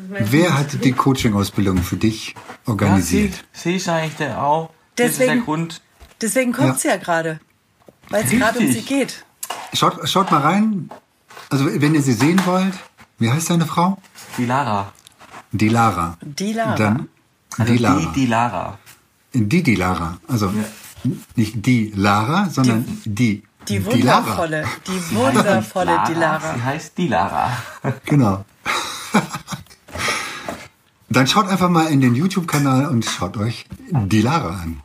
Wer hat die Coaching-Ausbildung für dich Ja, organisiert? sie, sie ist eigentlich der auch. ist der Deswegen- Grund. Deswegen kommt Ja. sie ja gerade. Weil es gerade um sie geht. Schaut, schaut mal rein. Also, wenn ihr sie sehen wollt, wie heißt deine Frau? Die Lara. Die Lara. Die Lara. Dann Also die Lara. die, die Lara. Die, die Lara. Also nicht die Lara, sondern die. Die Lara. wundervolle, die wundervolle Die Lara. Sie heißt die Lara. Genau. Dann schaut einfach mal in den YouTube-Kanal und schaut euch die Lara an.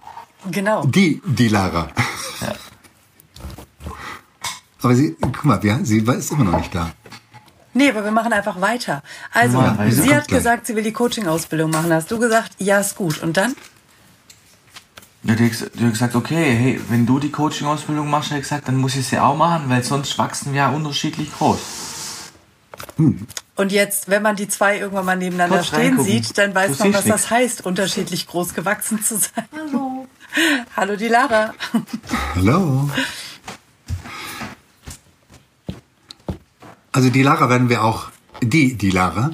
Genau. Die, die Lara. Ja. Aber sie, guck mal, sie ist immer noch nicht da. Nee, aber wir machen einfach weiter. Also, weiter. sie hat gleich. gesagt, sie will die Coaching-Ausbildung machen. Hast du gesagt, ja, ist gut. Und dann? Ja, die hat gesagt, okay, hey, wenn du die Coaching-Ausbildung machst, hat gesagt, dann muss ich sie auch machen, weil sonst wachsen wir ja unterschiedlich groß. Und jetzt, wenn man die zwei irgendwann mal nebeneinander Kurz stehen reingucken. sieht, dann weiß Du man, was das nix. heißt, unterschiedlich groß gewachsen zu sein. Hallo. Hallo, die Lara. Hallo. Also die Lara werden wir auch, die, die Lara,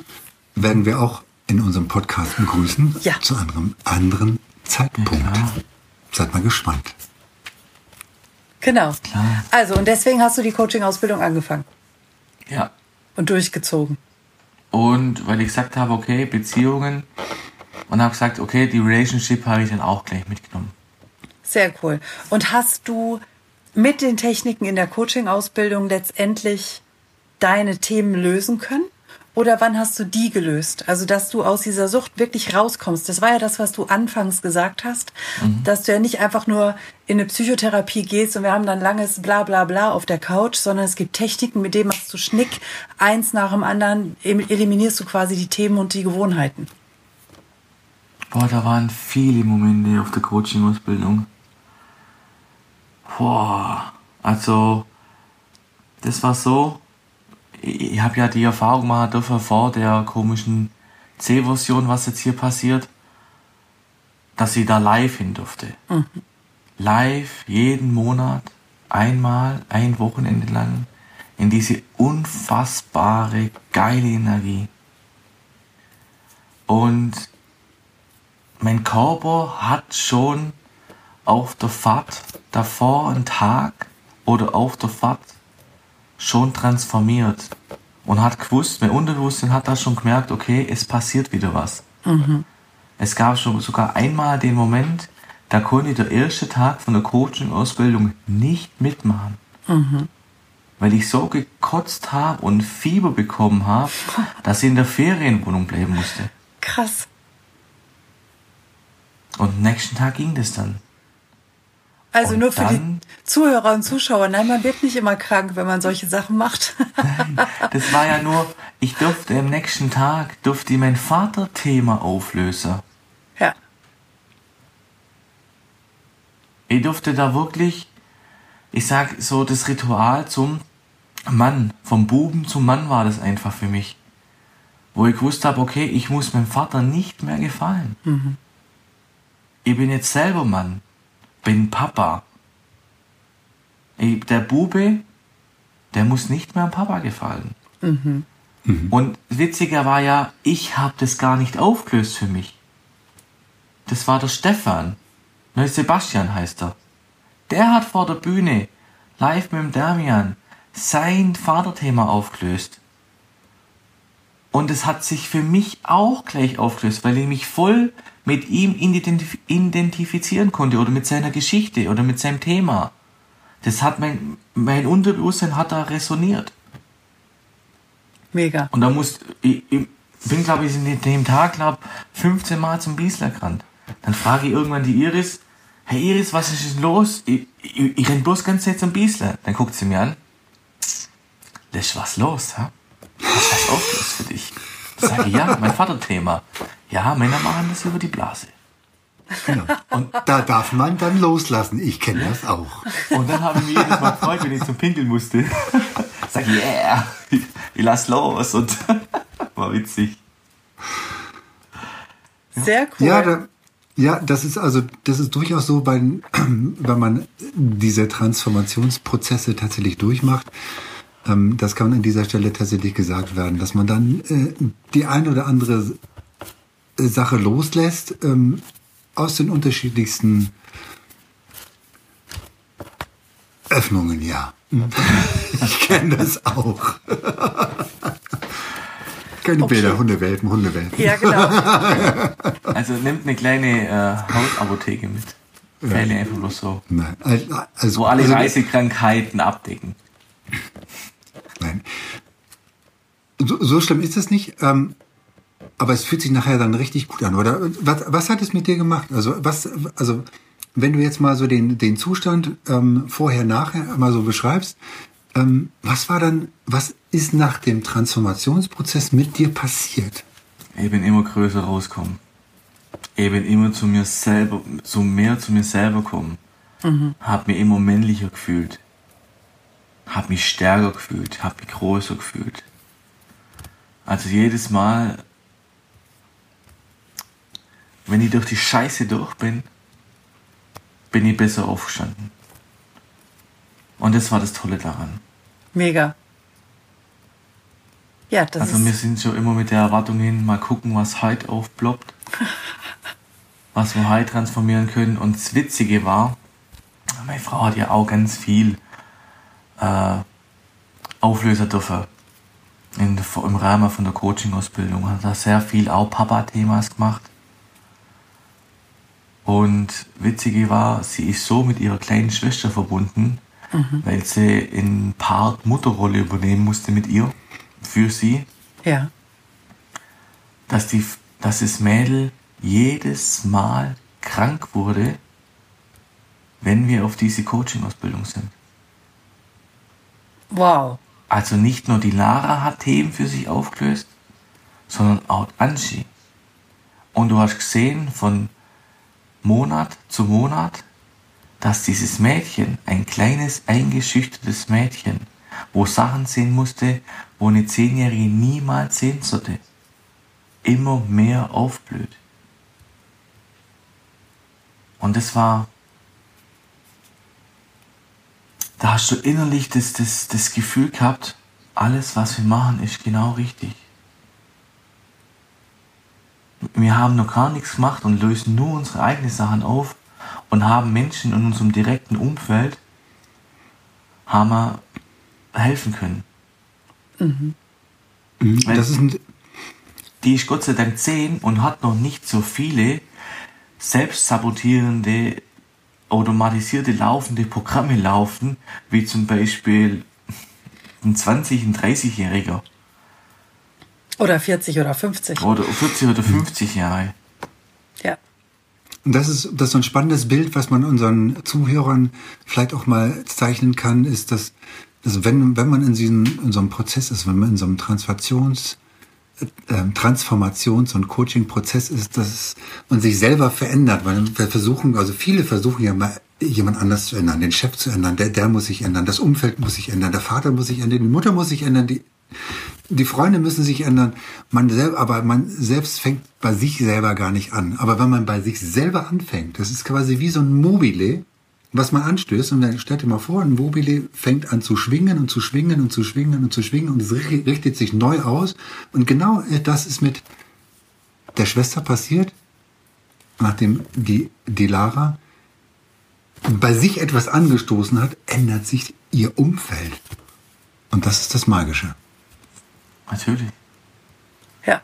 werden wir auch in unserem Podcast begrüßen. Ja. Zu einem anderen Zeitpunkt. Ja. Seid mal gespannt. Genau. Klar. Also, und deswegen hast du die Coaching-Ausbildung angefangen Ja. und durchgezogen. Und weil ich gesagt habe, okay, Beziehungen, und habe gesagt, okay, die Relationship habe ich dann auch gleich mitgenommen. Sehr cool. Und hast du mit den Techniken in der Coaching-Ausbildung letztendlich deine Themen lösen können? Oder wann hast du die gelöst? Also, dass du aus dieser Sucht wirklich rauskommst. Das war ja das, was du anfangs gesagt hast, dass du ja nicht einfach nur in eine Psychotherapie gehst und wir haben dann langes Bla bla bla auf der Couch, sondern es gibt Techniken, mit denen machst du Schnick, eins nach dem anderen, eliminierst du quasi die Themen und die Gewohnheiten. Boah, da waren viele Momente auf der Coaching-Ausbildung. Boah, also, das war so, ich, habe ja die Erfahrung machen dürfen vor der komischen C-Version, was jetzt hier passiert, dass ich da live hin durfte. Live, jeden Monat, einmal, ein Wochenende lang, in diese unfassbare, geile Energie. Und mein Körper hat schon auf der Fahrt davor einen Tag oder auf der Fahrt schon transformiert und hat gewusst, mein Unterbewusstsein hat da schon gemerkt, okay, es passiert wieder was. Es gab schon sogar einmal den Moment, da konnte ich der erste Tag von der Coaching-Ausbildung nicht mitmachen. Weil ich so gekotzt habe und Fieber bekommen habe, dass ich in der Ferienwohnung bleiben musste. Krass. Und nächsten Tag ging das dann. Also Und nur für dann- die Zuhörer und Zuschauer. Nein, man wird nicht immer krank, wenn man solche Sachen macht. Das war ja nur, ich durfte am nächsten Tag, durfte ich mein Vaterthema auflösen. ja. Ich durfte da wirklich, ich sag so, das Ritual zum Mann, vom Buben zum Mann war das einfach für mich. Wo ich gewusst habe, okay, ich muss meinem Vater nicht mehr gefallen. Ich bin jetzt selber Mann, bin Papa. Der Bube, der muss nicht mehr am Papa gefallen. Und witziger war ja, ich habe das gar nicht aufgelöst für mich. Das war der Stefan. Ne, Sebastian heißt er. Der hat vor der Bühne, live mit dem Damian, sein Vaterthema aufgelöst. Und es hat sich für mich auch gleich aufgelöst, weil ich mich voll mit ihm identif identifizieren konnte oder mit seiner Geschichte oder mit seinem Thema. Das hat mein, mein Unterbewusstsein hat da resoniert. Mega. Und da muss, ich, ich bin glaube ich in dem Tag, glaube 15 Mal zum Biesler gerannt. Dann frage ich irgendwann die Iris, hey Iris, was ist denn los? Ich, ich, ich renn bloß ganz Zeit zum Biesler. Dann guckt sie mir an. Das ist was los, ha? Was ist was aufgelöst für dich? Sag ich, ja, mein Vaterthema. Ja, Männer machen das über die Blase. Genau. Und da darf man dann loslassen. Ich kenne das auch. Und dann habe ich mich jedes Mal gefreut, wenn ich zum Pinkeln musste. Sag, yeah, ich, ich lass los. Und war witzig. Sehr cool. Ja, da, ja, das ist also, das ist durchaus so, wenn, wenn man diese Transformationsprozesse tatsächlich durchmacht. Ähm, das kann an dieser Stelle tatsächlich gesagt werden, dass man dann äh, die eine oder andere Sache loslässt, ähm, aus den unterschiedlichsten Öffnungen, ja. Ich kenne das auch. Keine Okay. Bilder, Hundewelpen, Hundewelpen. Ja, genau. Also nimmt eine kleine äh, Hausapotheke mit. Fälle einfach bloß so. Nein, al- also, Wo alle also, Reisekrankheiten abdecken. Nein. So, so schlimm ist es nicht. Ähm, aber es fühlt sich nachher dann richtig gut an, oder? Was, was hat es mit dir gemacht? Also, was, also, wenn du jetzt mal so den, den Zustand ähm, vorher, nachher mal so beschreibst, ähm, was war dann, was ist nach dem Transformationsprozess mit dir passiert? Ich bin immer größer rausgekommen. Ich bin immer zu mir selber, so mehr zu mir selber gekommen. Hab mich immer männlicher gefühlt. Hab mich stärker gefühlt. Hab mich größer gefühlt. Also jedes Mal, wenn ich durch die Scheiße durch bin, bin ich besser aufgestanden. Und das war das Tolle daran. Mega. Ja, das Also wir sind schon immer mit der Erwartung hin, mal gucken, was heute aufploppt. was wir heute transformieren können. Und das Witzige war, meine Frau hat ja auch ganz viel äh, Auflöser dürfen. In, Im Rahmen von der Coaching-Ausbildung hat da sehr viel auch Papa-Themas gemacht. Und witzige war, sie ist so mit ihrer kleinen Schwester verbunden, weil sie in Part Mutterrolle übernehmen musste mit ihr, für sie, Ja. dass, die, dass das Mädel jedes Mal krank wurde, wenn wir auf diese Coaching-Ausbildung sind. Wow. Also nicht nur die Lara hat Themen für sich aufgelöst, sondern auch Angie. Und du hast gesehen von Monat zu Monat, dass dieses Mädchen, ein kleines eingeschüchtertes Mädchen, wo Sachen sehen musste, wo eine Zehnjährige niemals sehen sollte, immer mehr aufblüht. Und das war, da hast du innerlich das, das, das Gefühl gehabt, alles, was wir machen, ist genau richtig. Wir haben noch gar nichts gemacht und lösen nur unsere eigenen Sachen auf und haben Menschen in unserem direkten Umfeld haben wir helfen können. Weil- Das ist ein, Die ist Gott sei Dank 10 und hat noch nicht so viele selbstsabotierende, automatisierte, laufende Programme laufen, wie zum Beispiel ein 20-, ein 30-Jähriger Oder 40 oder 50. oder 40 oder 50 Jahre. Ja. Und das ist, das ist so ein spannendes Bild, was man unseren Zuhörern vielleicht auch mal zeichnen kann, ist, dass, dass wenn, wenn man in, diesem, in so einem Prozess ist, wenn man in so einem Transformations, äh, Transformations- und Coaching-Prozess ist, dass man sich selber verändert. Weil wir versuchen, also viele versuchen ja mal jemand anders zu ändern, den Chef zu ändern, der, der muss sich ändern, das Umfeld muss sich ändern, der Vater muss sich ändern, die Mutter muss sich ändern, die, die Freunde müssen sich ändern. Man selber, aber man selbst fängt bei sich selber gar nicht an. Aber wenn man bei sich selber anfängt, das ist quasi wie so ein Mobile, was man anstößt. Und dann stellt dir mal vor, ein Mobile fängt an zu schwingen und zu schwingen und zu schwingen und zu schwingen und es ri- richtet sich neu aus. Und genau das ist mit der Schwester passiert, nachdem die, die Lara bei sich etwas angestoßen hat, ändert sich ihr Umfeld. Und das ist das Magische. Natürlich. Ja.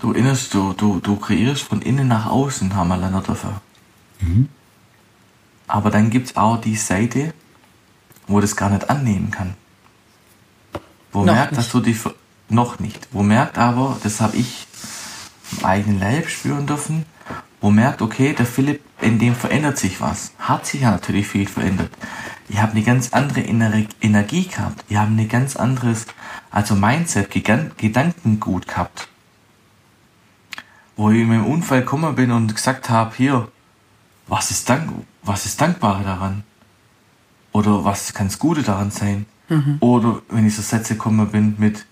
Du innerst, du, du, du kreierst von innen nach außen, haben wir lernen dürfen. Aber dann gibt's auch die Seite, wo das gar nicht annehmen kann. Wo Noch merkt, nicht. dass du die ver- noch nicht. Wo merkt aber, das habe ich im eigenen Leib spüren dürfen, wo merkt, okay, der Philipp, in dem verändert sich was. Hat sich ja natürlich viel verändert. Ihr habt eine ganz andere innere Energie gehabt. Ihr habt eine ganz anderes, also Mindset, Gedankengut gehabt. Wo ich in meinem Unfall gekommen bin und gesagt habe, hier, was ist, dank, was ist Dankbare daran? Oder was kann das Gute daran sein? Oder wenn ich so Sätze gekommen bin mit,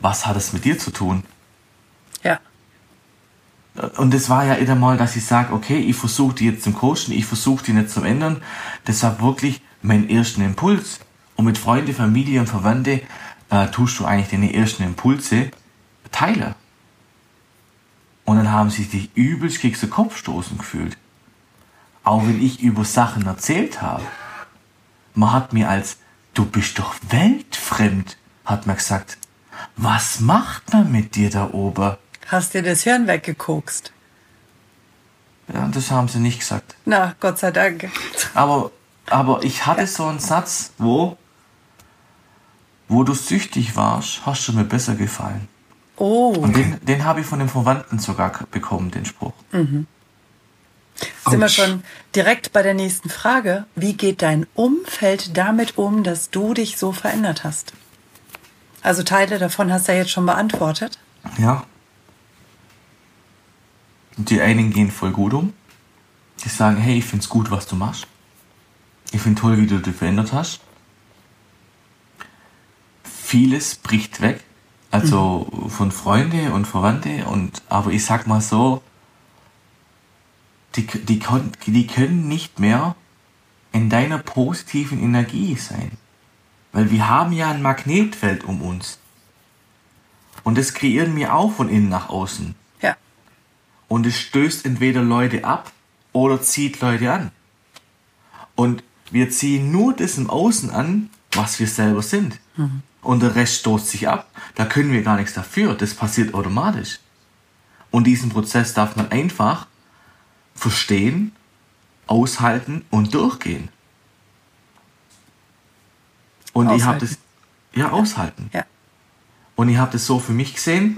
was hat es mit dir zu tun? Ja. Und das war ja immer mal, dass ich sage, okay, ich versuche die jetzt zum Coachen, ich versuche die nicht zu ändern. Das war wirklich mein ersten Impuls. Und mit Freunde, Familie und Verwandte äh, tust du eigentlich deine ersten Impulse teilen. Und dann haben sie sich übelst gegen den Kopf stoßen gefühlt. Auch wenn ich über Sachen erzählt habe. Man hat mir als, du bist doch weltfremd, hat man gesagt. Was macht man mit dir da oben? Hast dir das Hirn weggekokst? Ja, das haben sie nicht gesagt. Na, Gott sei Dank. Aber, aber ich hatte so einen Satz, wo, wo du süchtig warst, hast du mir besser gefallen. Oh, Und den, den habe ich von dem Verwandten sogar bekommen, den Spruch. sind wir schon direkt bei der nächsten Frage. Wie geht dein Umfeld damit um, dass du dich so verändert hast? Also Teile davon hast du ja jetzt schon beantwortet. Ja. Die einen gehen voll gut um. Die sagen, hey, ich find's gut, was du machst. Ich find toll, wie du dich verändert hast. Vieles bricht weg. Also von Freunde und Verwandte und, aber ich sag mal so, die, die, die können nicht mehr in deiner positiven Energie sein. Weil wir haben ja ein Magnetfeld um uns. Und das kreieren wir auch von innen nach außen. Ja, Und es stößt entweder Leute ab oder zieht Leute an. Und wir ziehen nur das im Außen an, was wir selber sind. Und der Rest stoßt sich ab. Da können wir gar nichts dafür. Das passiert automatisch. Und diesen Prozess darf man einfach verstehen, aushalten und durchgehen. Und ich habe das, Aushalten. ja, aushalten. ja, Und ich habe das so für mich gesehen.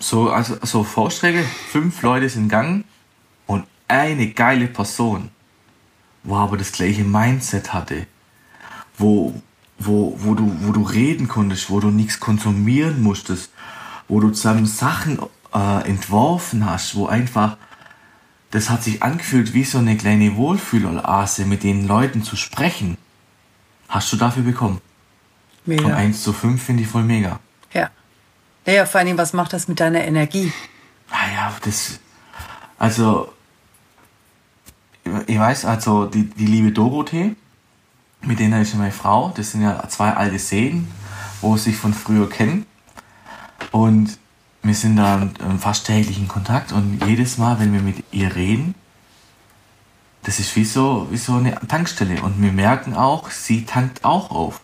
So, also, so Faustregel, fünf Leute sind gegangen und eine geile Person, wo aber das gleiche Mindset hatte, wo, wo, wo, du, wo du reden konntest, wo du nichts konsumieren musstest, wo du zusammen Sachen äh, entworfen hast, wo einfach, das hat sich angefühlt wie so eine kleine Wohlfühloase, mit den Leuten zu sprechen. Hast du dafür bekommen? Von mega. 1 zu 5 finde ich voll mega. Ja. Naja, vor allem, was macht das mit deiner Energie? Naja, das. Also. Ich weiß, also die, die liebe Dorothee, mit denen ist meine Frau, das sind ja zwei alte Seen, wo sie sich von früher kennen. Und wir sind da fast täglich in Kontakt und jedes Mal, wenn wir mit ihr reden, das ist wie so, wie so eine Tankstelle. Und wir merken auch, sie tankt auch auf.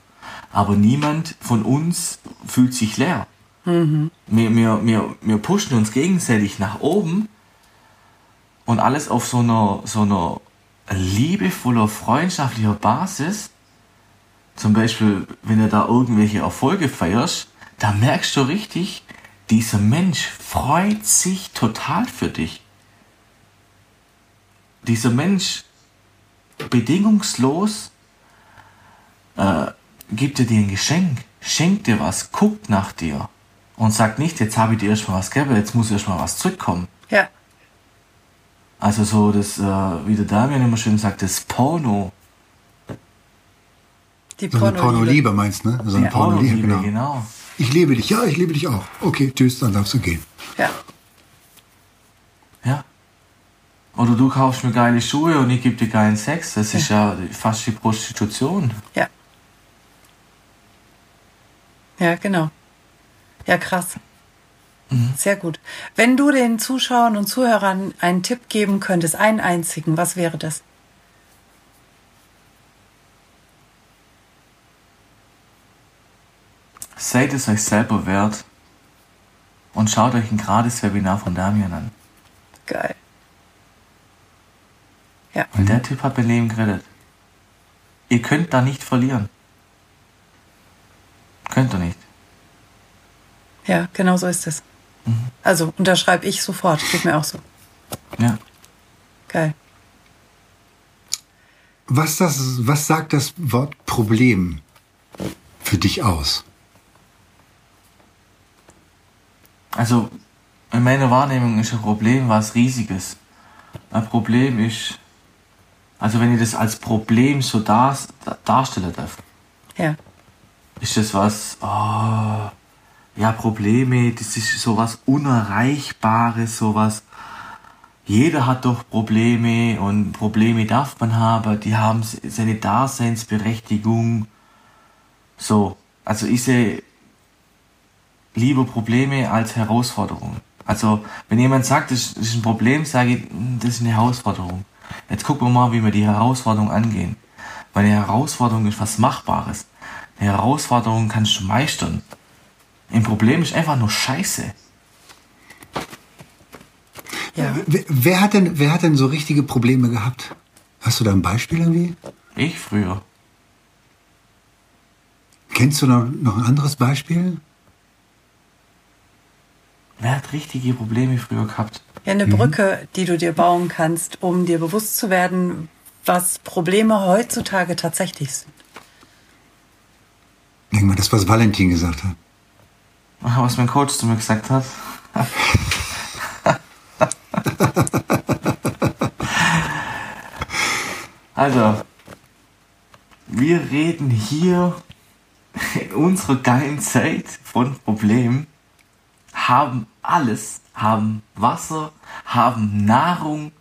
Aber niemand von uns fühlt sich leer. Wir, wir, wir, wir pushen uns gegenseitig nach oben und alles auf so einer, so einer liebevoller, freundschaftlicher Basis. Zum Beispiel, wenn du da irgendwelche Erfolge feierst, da merkst du richtig, dieser Mensch freut sich total für dich. Dieser Mensch bedingungslos äh, gibt dir ein Geschenk, schenkt dir was, guckt nach dir und sagt nicht, jetzt habe ich dir erstmal was gegeben, jetzt muss erstmal was zurückkommen. Ja, Also so das, äh, wie der Damian immer schön sagt, das Porno. die So eine Pornoliebe. Pornoliebe meinst, ne? So eine Ja. Pornoliebe, Pornoliebe, genau. genau. Ich liebe dich, ja, ich liebe dich auch. Okay, tschüss, dann darfst du gehen. Ja, Ja. Oder du kaufst mir geile Schuhe und ich gebe dir geilen Sex. Das ist ja fast wie Prostitution. ja. Ja, genau. Ja, krass. Sehr gut. Wenn du den Zuschauern und Zuhörern einen Tipp geben könntest, einen einzigen, was wäre das? seid es euch selber wert und schaut euch ein gratis Webinar von Damian an. Geil. Ja. Weil der Typ hat mein Leben gerettet. Ihr könnt da nicht verlieren. Könnt ihr nicht. Ja, genau so ist es. Also unterschreibe ich sofort. Geht mir auch so. Ja. Geil. Was, das, was sagt das Wort Problem für dich aus? Also, in meiner Wahrnehmung ist ein Problem was Riesiges. Ein Problem ist, also wenn ich das als Problem so dar, darstellen darf, Ja. ist das was, oh, ja, Probleme, das ist sowas Unerreichbares, sowas, jeder hat doch Probleme und Probleme darf man haben, die haben seine Daseinsberechtigung. So, also ich sehe lieber Probleme als Herausforderung. Also, wenn jemand sagt, das ist ein Problem, sage ich, "Hm, das ist eine Herausforderung. Jetzt gucken wir mal, wie wir die Herausforderung angehen. Weil eine Herausforderung ist was Machbares. Eine Herausforderung kannst du meistern. Ein Problem ist einfach nur Scheiße. Ja. Wer, wer, hat denn, wer hat denn so richtige Probleme gehabt? Hast du da ein Beispiel irgendwie? Ich früher. Kennst du noch, noch ein anderes Beispiel? Wer hat richtige Probleme früher gehabt? Ja, eine Brücke, die du dir bauen kannst, um dir bewusst zu werden, was Probleme heutzutage tatsächlich sind. Denk mal, das, was Valentin gesagt hat. Was mein Coach zu mir gesagt hat. also, wir reden hier in unserer geilen Zeit von Problemen, haben alles, haben Wasser, haben Nahrung,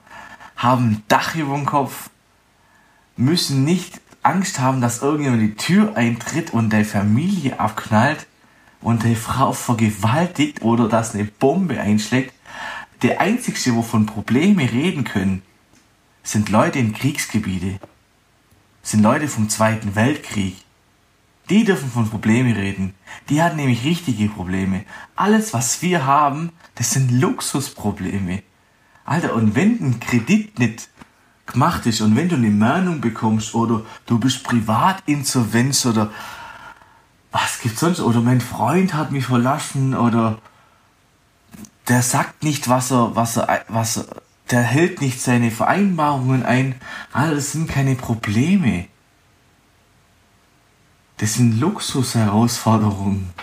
haben Dach über dem Kopf, müssen nicht Angst haben, dass irgendjemand die Tür eintritt und deine Familie abknallt und deine Frau vergewaltigt oder dass eine Bombe einschlägt. Der einzigste, wovon Probleme reden können, sind Leute in Kriegsgebiete. Sind Leute vom Zweiten Weltkrieg. Die dürfen von Probleme reden. Die hatten nämlich richtige Probleme. Alles, was wir haben, das sind Luxusprobleme. Alter, und wenn ein Kredit nicht gemacht ist und wenn du eine Mahnung bekommst oder du bist Privatinsolvenz oder was gibt's sonst oder mein Freund hat mich verlassen oder der sagt nicht, was er, was er, was er, der hält nicht seine Vereinbarungen ein. Alter, das sind keine Probleme. Das sind Luxusherausforderungen.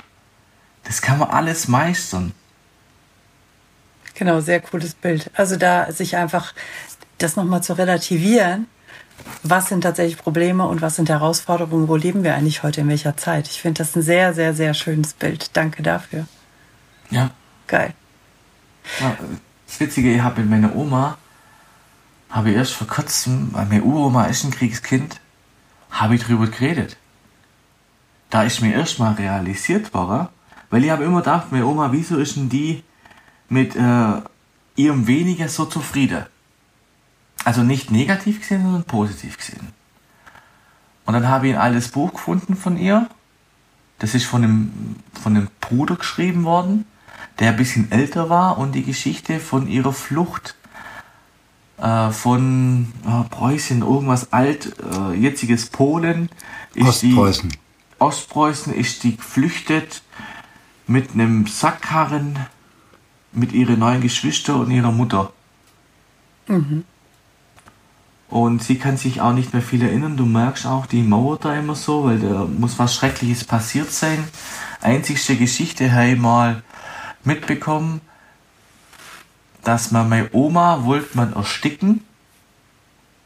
Das kann man alles meistern. Genau, sehr cooles Bild. Also da sich einfach das nochmal zu relativieren. Was sind tatsächlich Probleme und was sind Herausforderungen? Wo leben wir eigentlich heute in welcher Zeit? Ich finde das ein sehr, sehr, sehr schönes Bild. Danke dafür. Ja. Geil. Ja, Das Witzige, ich habe mit meiner Oma, habe ich erst vor kurzem, weil meine Uroma ist ein Kriegskind, habe ich drüber geredet. Da ist mir erstmal realisiert worden, weil ich habe immer gedacht, meine Oma, wieso ist denn die mit äh, ihrem weniger so zufrieden? Also nicht negativ gesehen, sondern positiv gesehen. Und dann habe ich ein altes Buch gefunden von ihr. Das ist von einem, von einem Bruder geschrieben worden, der ein bisschen älter war und die Geschichte von ihrer Flucht äh, von äh, Preußen, irgendwas alt, äh, jetziges Polen. Ist die- Ostpreußen. Ostpreußen ist die geflüchtet mit einem Sackkarren mit ihren neuen Geschwistern und ihrer Mutter. Und sie kann sich auch nicht mehr viel erinnern. Du merkst auch, die mauert da immer so, weil da muss was Schreckliches passiert sein. Einzigste Geschichte habe ich mal mitbekommen, dass man meine Oma wollte man ersticken,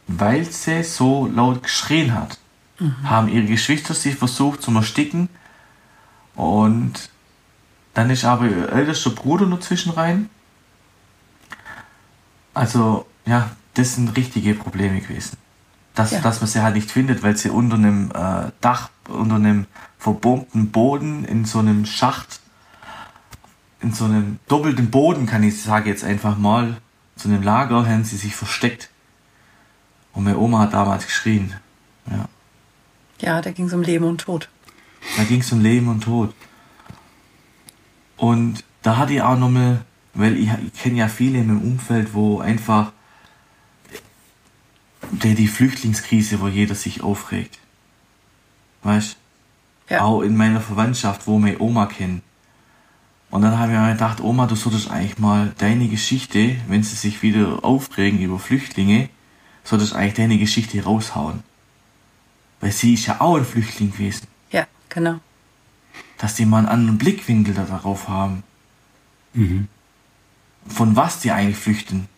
weil sie so laut geschrien hat. Haben ihre Geschwister sie versucht zu ersticken und dann ist aber ihr ältester Bruder noch zwischen rein. Also, ja, das sind richtige Probleme gewesen. Dass, Ja. dass man sie halt nicht findet, weil sie unter einem äh, Dach, unter einem verbombten Boden in so einem Schacht, in so einem doppelten Boden, kann ich sagen jetzt einfach mal, zu einem Lager, haben sie sich versteckt. Und meine Oma hat damals geschrien. Ja. Ja, da ging es um Leben und Tod. Da ging es um Leben und Tod. Und da hatte ich auch nochmal, weil ich, ich kenne ja viele in meinem Umfeld, wo einfach der die Flüchtlingskrise, wo jeder sich aufregt. Weißt Ja. Auch in meiner Verwandtschaft, wo meine Oma kennt. Und dann habe ich mir gedacht, Oma, du solltest eigentlich mal deine Geschichte, wenn sie sich wieder aufregen über Flüchtlinge, solltest eigentlich deine Geschichte raushauen. Weil sie ist ja auch ein Flüchtling gewesen. Ja, genau. Dass die mal einen anderen Blickwinkel da darauf haben. Von was die eigentlich flüchten.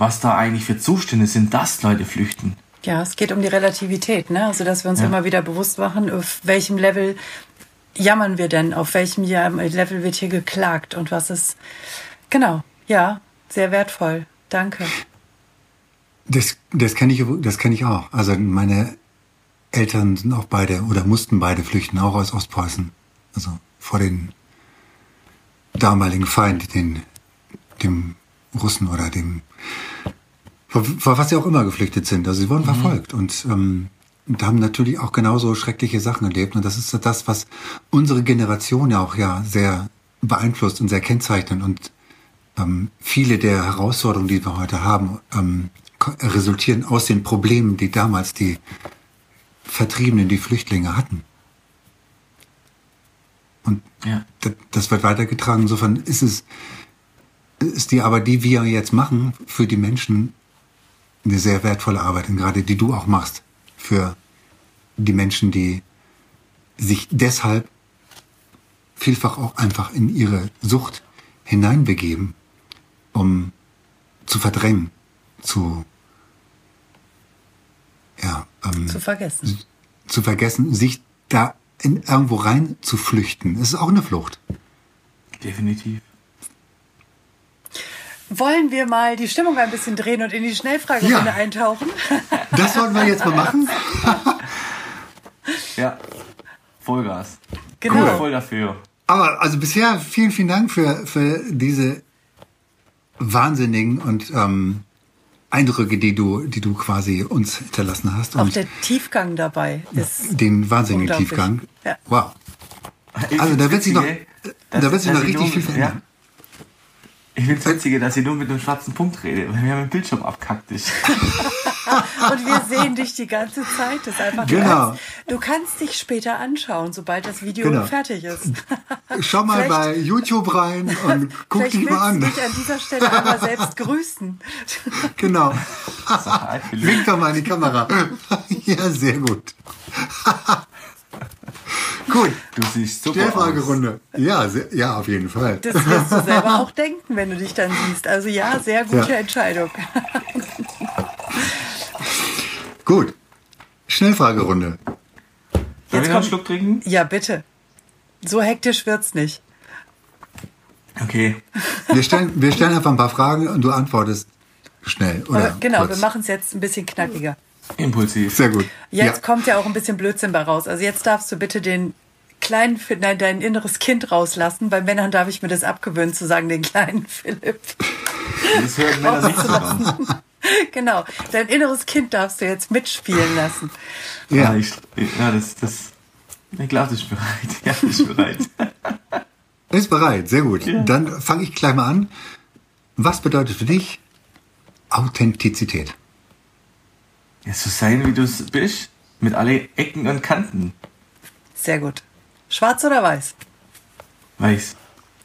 Was da eigentlich für Zustände sind, dass Leute flüchten. Ja, es geht um die Relativität, ne? Also, dass wir uns Ja. immer wieder bewusst machen, auf welchem Level jammern wir denn, auf welchem Level wird hier geklagt und was ist. Genau, ja, sehr wertvoll. Danke. Das, das kenne ich, das kenne ich auch. Also meine Eltern sind auch beide oder mussten beide flüchten, auch aus Ostpreußen. Also vor den damaligen Feind, den, dem Russen oder dem, vor, was sie auch immer geflüchtet sind. Also sie wurden verfolgt und, ähm, und haben natürlich auch genauso schreckliche Sachen erlebt. Und das ist das, was unsere Generation ja auch ja sehr beeinflusst und sehr kennzeichnet. Und ähm, viele der Herausforderungen, die wir heute haben, ähm, resultieren aus den Problemen, die damals die Vertriebenen, die Flüchtlinge hatten. Und Ja. das wird weitergetragen. Insofern ist es, ist die Arbeit, die wir jetzt machen, für die Menschen eine sehr wertvolle Arbeit. Und gerade die du auch machst für die Menschen, die sich deshalb vielfach auch einfach in ihre Sucht hineinbegeben, um zu verdrängen, zu, ja, ähm, Zu vergessen. zu vergessen, sich da in irgendwo rein zu flüchten. Es ist auch eine Flucht. Definitiv. Wollen wir mal die Stimmung ein bisschen drehen und in die Schnellfragerunde Ja. eintauchen? Das sollten wir jetzt mal machen. Ja. Vollgas. Genau. Voll dafür. Aber also bisher vielen, vielen Dank für, für diese wahnsinnigen und ähm, Eindrücke, die du, die du quasi uns hinterlassen hast. Auch Und der Tiefgang dabei ist. den wahnsinnigen. Tiefgang. Ja. Wow. Ich Also da wird sich noch, da wird sich noch ich richtig viel verändern. Ja. Ich finde es witzige, dass sie nur mit einem schwarzen Punkt redet, weil wir haben den Bildschirm abkackt. Und wir sehen dich die ganze Zeit. Das ist einfach, Genau. du, kannst, du kannst dich später anschauen, sobald das Video Genau. fertig ist. Schau mal bei YouTube rein und guck Vielleicht dich willst mal du an. dich an dieser Stelle einmal selbst grüßen. Genau. Wink doch mal in die Kamera. ja, sehr gut. Gut. Du siehst super aus. Schnellfragerunde. Ja, sehr, ja, auf jeden Fall. Das wirst du selber auch denken, wenn du dich dann siehst. Also ja, sehr gute Ja. Entscheidung. Gut. Schnellfragerunde. Jetzt wir noch einen kommt- Schluck trinken? Ja, bitte. So hektisch wird's nicht. Okay. Wir stellen, wir stellen einfach ein paar Fragen und du antwortest schnell. Oder genau, kurz. wir machen es jetzt ein bisschen knackiger. Impulsiv. Sehr gut. Jetzt ja. kommt ja auch ein bisschen Blödsinn bei raus. Also jetzt darfst du bitte den kleinen, nein, dein inneres Kind rauslassen. Bei Männern darf ich mir das abgewöhnen zu sagen, den kleinen Philipp. Das hören Männer nicht so genau, dein inneres Kind darfst du jetzt mitspielen lassen. Ja, Ja. ich, ja das, das, ich glaube, das ist bereit. Ja, das ist bereit. Ist bereit, sehr gut. Dann fange ich gleich mal an. Was bedeutet für dich Authentizität? Ja, so sein, wie du es bist. Mit alle Ecken und Kanten. Sehr gut. Schwarz oder weiß? Weiß.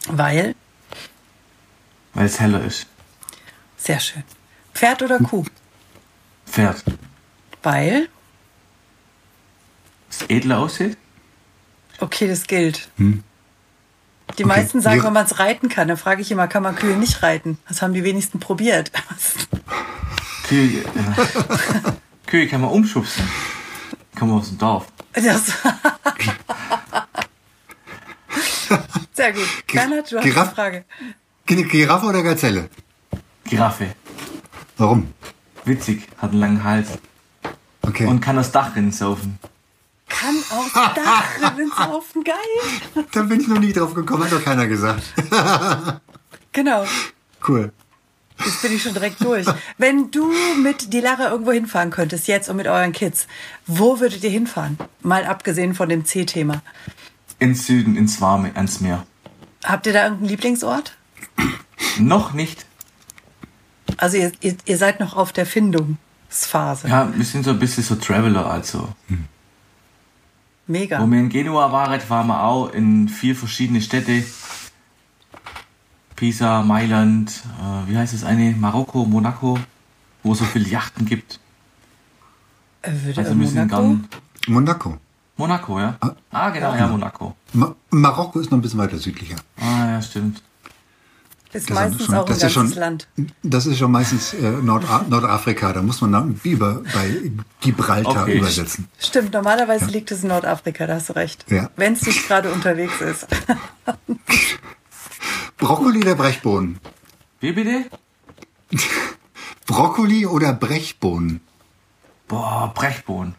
Weil, Weil es heller ist. sehr schön. Pferd oder Kuh? Pferd. Weil, Es edler aussieht. okay, das gilt. Hm. Die meisten sagen, wenn man es reiten kann, dann frage ich immer, kann man Kühe nicht reiten? Das haben die wenigsten probiert. Kühe. Kühe kann man umschubsen. Kommen aus dem Dorf. Das Sehr gut. Bernhard, du hast Giraff- eine Frage. Giraffe oder Gazelle? Giraffe. Warum? Witzig. Hat einen langen Hals. Okay. Und kann das Dach rinnen saufen. Kann aus Dachrinnen saufen, geil. da bin ich noch nie drauf gekommen, hat doch keiner gesagt. Genau. Cool. Jetzt bin ich schon direkt durch. Wenn du mit die Lara irgendwo hinfahren könntest, jetzt und mit euren Kids, wo würdet ihr hinfahren? Mal abgesehen von dem C-Thema. Ins Süden, ins Warme, ans Meer. Habt ihr da irgendeinen Lieblingsort? Noch nicht. Also ihr, ihr, ihr seid noch auf der Findungsphase. Ja, wir sind so ein bisschen so Traveler, also. Mega. Wo wir in Genua waren, waren wir auch in vier verschiedene Städte. Pisa, Mailand, äh, wie heißt das eine? Marokko, Monaco, wo es so viele Yachten gibt. Äh, Würde Also Monaco? dann Monaco. Monaco, ja? Ah, genau, ja, Monaco. Ma Marokko ist noch ein bisschen weiter südlicher. Ah, ja, stimmt. Ist Das meistens ist schon- auch ein das ist ganzes schon- Land. Das ist schon meistens äh, Norda Nordafrika. Da muss man dann über bei Gibraltar Okay. übersetzen. Stimmt, normalerweise liegt es in Nordafrika, da hast du recht. Ja. Wenn es nicht gerade unterwegs ist. Brokkoli oder Brechbohnen? Wie bitte? Brokkoli oder Brechbohnen? Boah, Brechbohnen.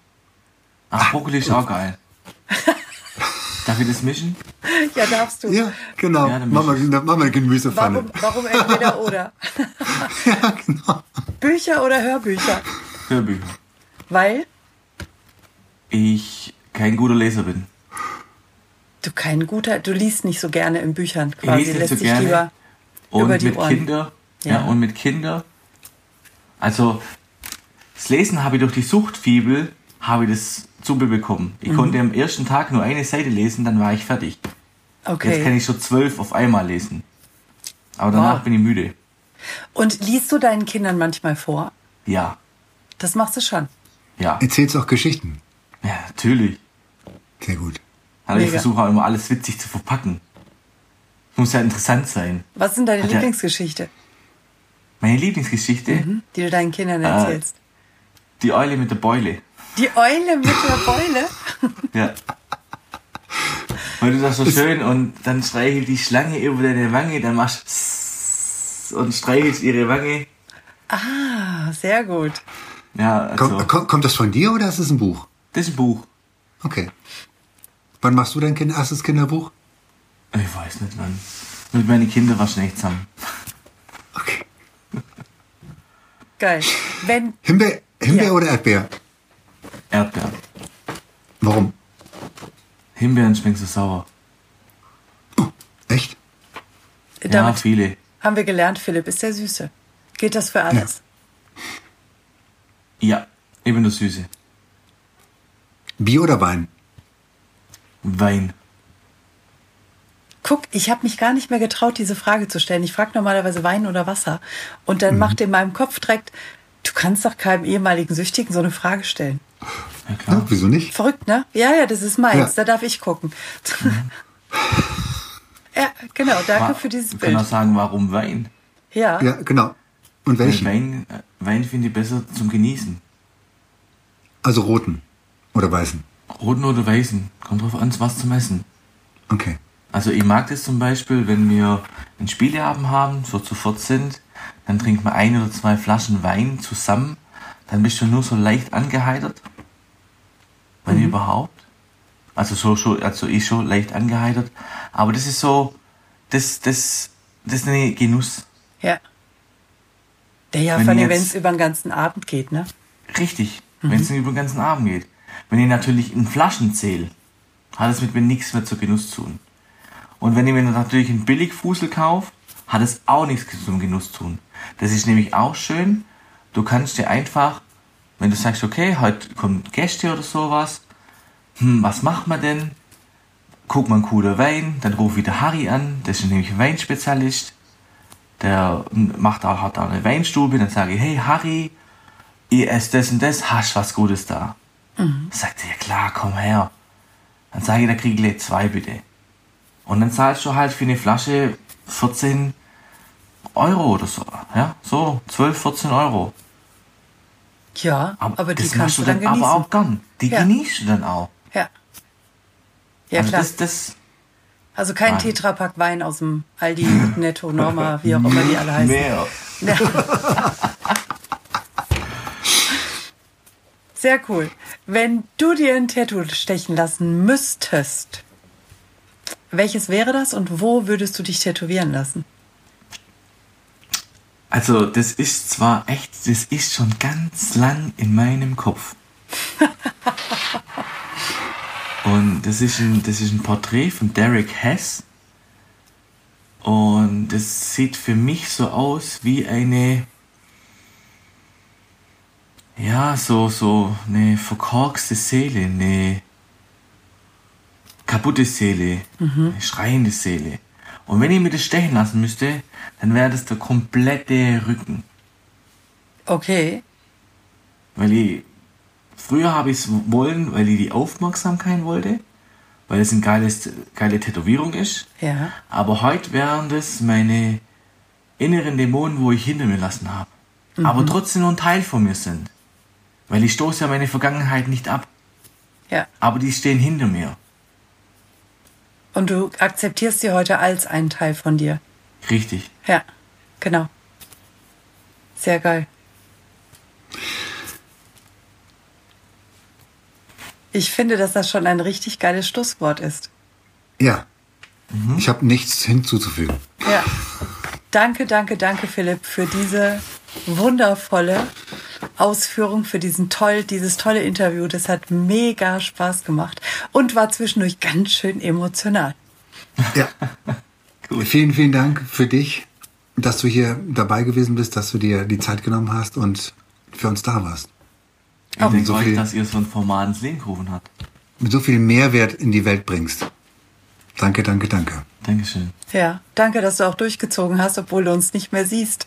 Ach, Brokkoli ist auch geil. Darf ich das mischen? ja, darfst du. Ja, genau. Ja, wir, machen wir eine Gemüsepfanne. Warum, warum entweder oder? Ja, genau. Bücher oder Hörbücher? Hörbücher. Weil Ich kein guter Leser bin. Du kein guter, du liest nicht so gerne in Büchern Ich quasi, lese nicht lässt so dich gerne. lieber Und über die mit Ohren. Kinder. Ja. Ja. und mit Kinder. Also, das Lesen habe ich durch die Suchtfibel, habe ich das Zubel bekommen. Ich Mhm. konnte am ersten Tag nur eine Seite lesen, dann war ich fertig. Jetzt kann Okay. ich schon zwölf auf einmal lesen. Aber danach Wow. bin ich müde. Und liest du deinen Kindern manchmal vor? Ja, Das machst du schon. ja. Erzählst du auch Geschichten? Ja, natürlich. Sehr gut. Also ich versuche auch immer alles witzig zu verpacken. Muss ja interessant sein. Was ist denn deine Hat ja- Lieblingsgeschichte, Meine Lieblingsgeschichte, die du deinen Kindern erzählst? die Eule mit der Beule. Die Eule mit der Beule? Ja. Weil du das so schön und dann streichelt die Schlange über deine Wange, dann machst du und streichelst ihre Wange. Ah, sehr gut. Ja, also, Komm, komm, kommt das von dir oder ist es ein Buch? das ist ein Buch. Okay. Wann machst du dein kind erstes Kinderbuch? Ich weiß nicht wann. Mit meinen Kindern wahrscheinlich zusammen. Okay. Geil. Wenn, Himbeer, Himbeer Ja. oder Erdbeer? Erdbeeren. Warum? Himbeeren schmecken so sauer. Echt? Ja, damit viele. haben wir gelernt, Philipp ist der Süße. Geht das für alles? Ja, ich bin der Süße. Bier oder Wein? Wein. Guck, ich habe mich gar nicht mehr getraut, diese Frage zu stellen. Ich frage normalerweise Wein oder Wasser. Und dann macht in meinem Kopf direkt, du kannst doch keinem ehemaligen Süchtigen so eine Frage stellen. Ja, klar. Ja, wieso nicht? Verrückt, ne? Ja, ja, das ist meins. Ja. Da darf ich gucken. ja, genau. Danke für dieses Wir können Bild. auch sagen, warum Wein? Ja. Ja, genau. Und Weil welchen? Wein, äh, Wein finde ich besser zum Genießen. Also roten oder weißen. Roten oder weißen. Kommt drauf an, was zum Essen. Okay. Also ich mag das zum Beispiel, wenn wir einen Spieleabend haben, so zu viert sind, dann trinkt man ein oder zwei Flaschen Wein zusammen, dann bist du nur so leicht angeheitert. Wenn überhaupt. Also so, so, also ich schon leicht angeheitert. Aber das ist so, das, das, das ist ein Genuss. Ja. Ja, ja Wenn vor allem, jetzt- wenn es über den ganzen Abend geht, ne? Richtig, wenn es über den ganzen Abend geht. Wenn ich natürlich in Flaschen zähle, hat es mit mir nichts mehr zu Genuss zu tun. Und wenn ich mir natürlich einen Billigfusel kaufe, hat es auch nichts zum Genuss zu tun. Das ist nämlich auch schön. Du kannst dir einfach, wenn du sagst, okay, heute kommen Gäste oder sowas, hm, was macht man denn? Guck mal, ein cooler Wein, dann ruf wieder Harry an, das ist nämlich ein Weinspezialist. Der macht auch, hat auch eine Weinstube, dann sage ich, hey Harry, ihr esst das und das, hast was Gutes da? Sagt er, ja klar, komm her. Dann sage ich, da krieg ich zwei bitte. Und dann zahlst du halt für eine Flasche 14 Euro oder so. Ja, so 12, 14 Euro. Ja, aber, die das kannst du dann genießen. aber auch gern. Die Ja. genießt du dann auch. ja. Ja, also klar. das, das also kein Nein. Tetrapack Wein aus dem Aldi, Netto, Norma, wie auch immer die alle heißen. mehr. Sehr cool. Wenn du dir ein Tattoo stechen lassen müsstest, welches wäre das und wo würdest du dich tätowieren lassen? Also, das ist zwar echt, das ist schon ganz lang in meinem Kopf. Und das ist ein, das ist ein Porträt von Derek Hess. Und es sieht für mich so aus wie eine, ja, so, so eine verkorkste Seele, eine kaputte Seele, eine schreiende Seele. Und wenn ich mir das stechen lassen müsste, dann wäre das der komplette Rücken. Okay. Weil ich, früher habe ich es wollen, weil ich die Aufmerksamkeit wollte, weil es eine geiles, geile Tätowierung ist. Ja. Aber heute wären das meine inneren Dämonen, wo ich hinter mir lassen habe. Aber trotzdem nur ein Teil von mir sind. Weil ich stoße ja meine Vergangenheit nicht ab. Ja. Aber die stehen hinter mir. Und du akzeptierst sie heute als einen Teil von dir. Richtig. Ja, genau. Sehr geil. Ich finde, dass das schon ein richtig geiles Schlusswort ist. Ja. Ich habe nichts hinzuzufügen. Ja. Danke, danke, danke, Philipp, für diese wundervolle Ausführung, für diesen toll, dieses tolle Interview. Das hat mega Spaß gemacht und war zwischendurch ganz schön emotional. Ja. Vielen, vielen Dank für dich, dass du hier dabei gewesen bist, dass du dir die Zeit genommen hast und für uns da warst. Ich Auch denke so euch, viel- dass ihr so ein Format ins Leben gerufen habt. Mit so viel Mehrwert in die Welt bringst. Danke, danke, danke. Dankeschön. Ja, danke, dass du auch durchgezogen hast, obwohl du uns nicht mehr siehst.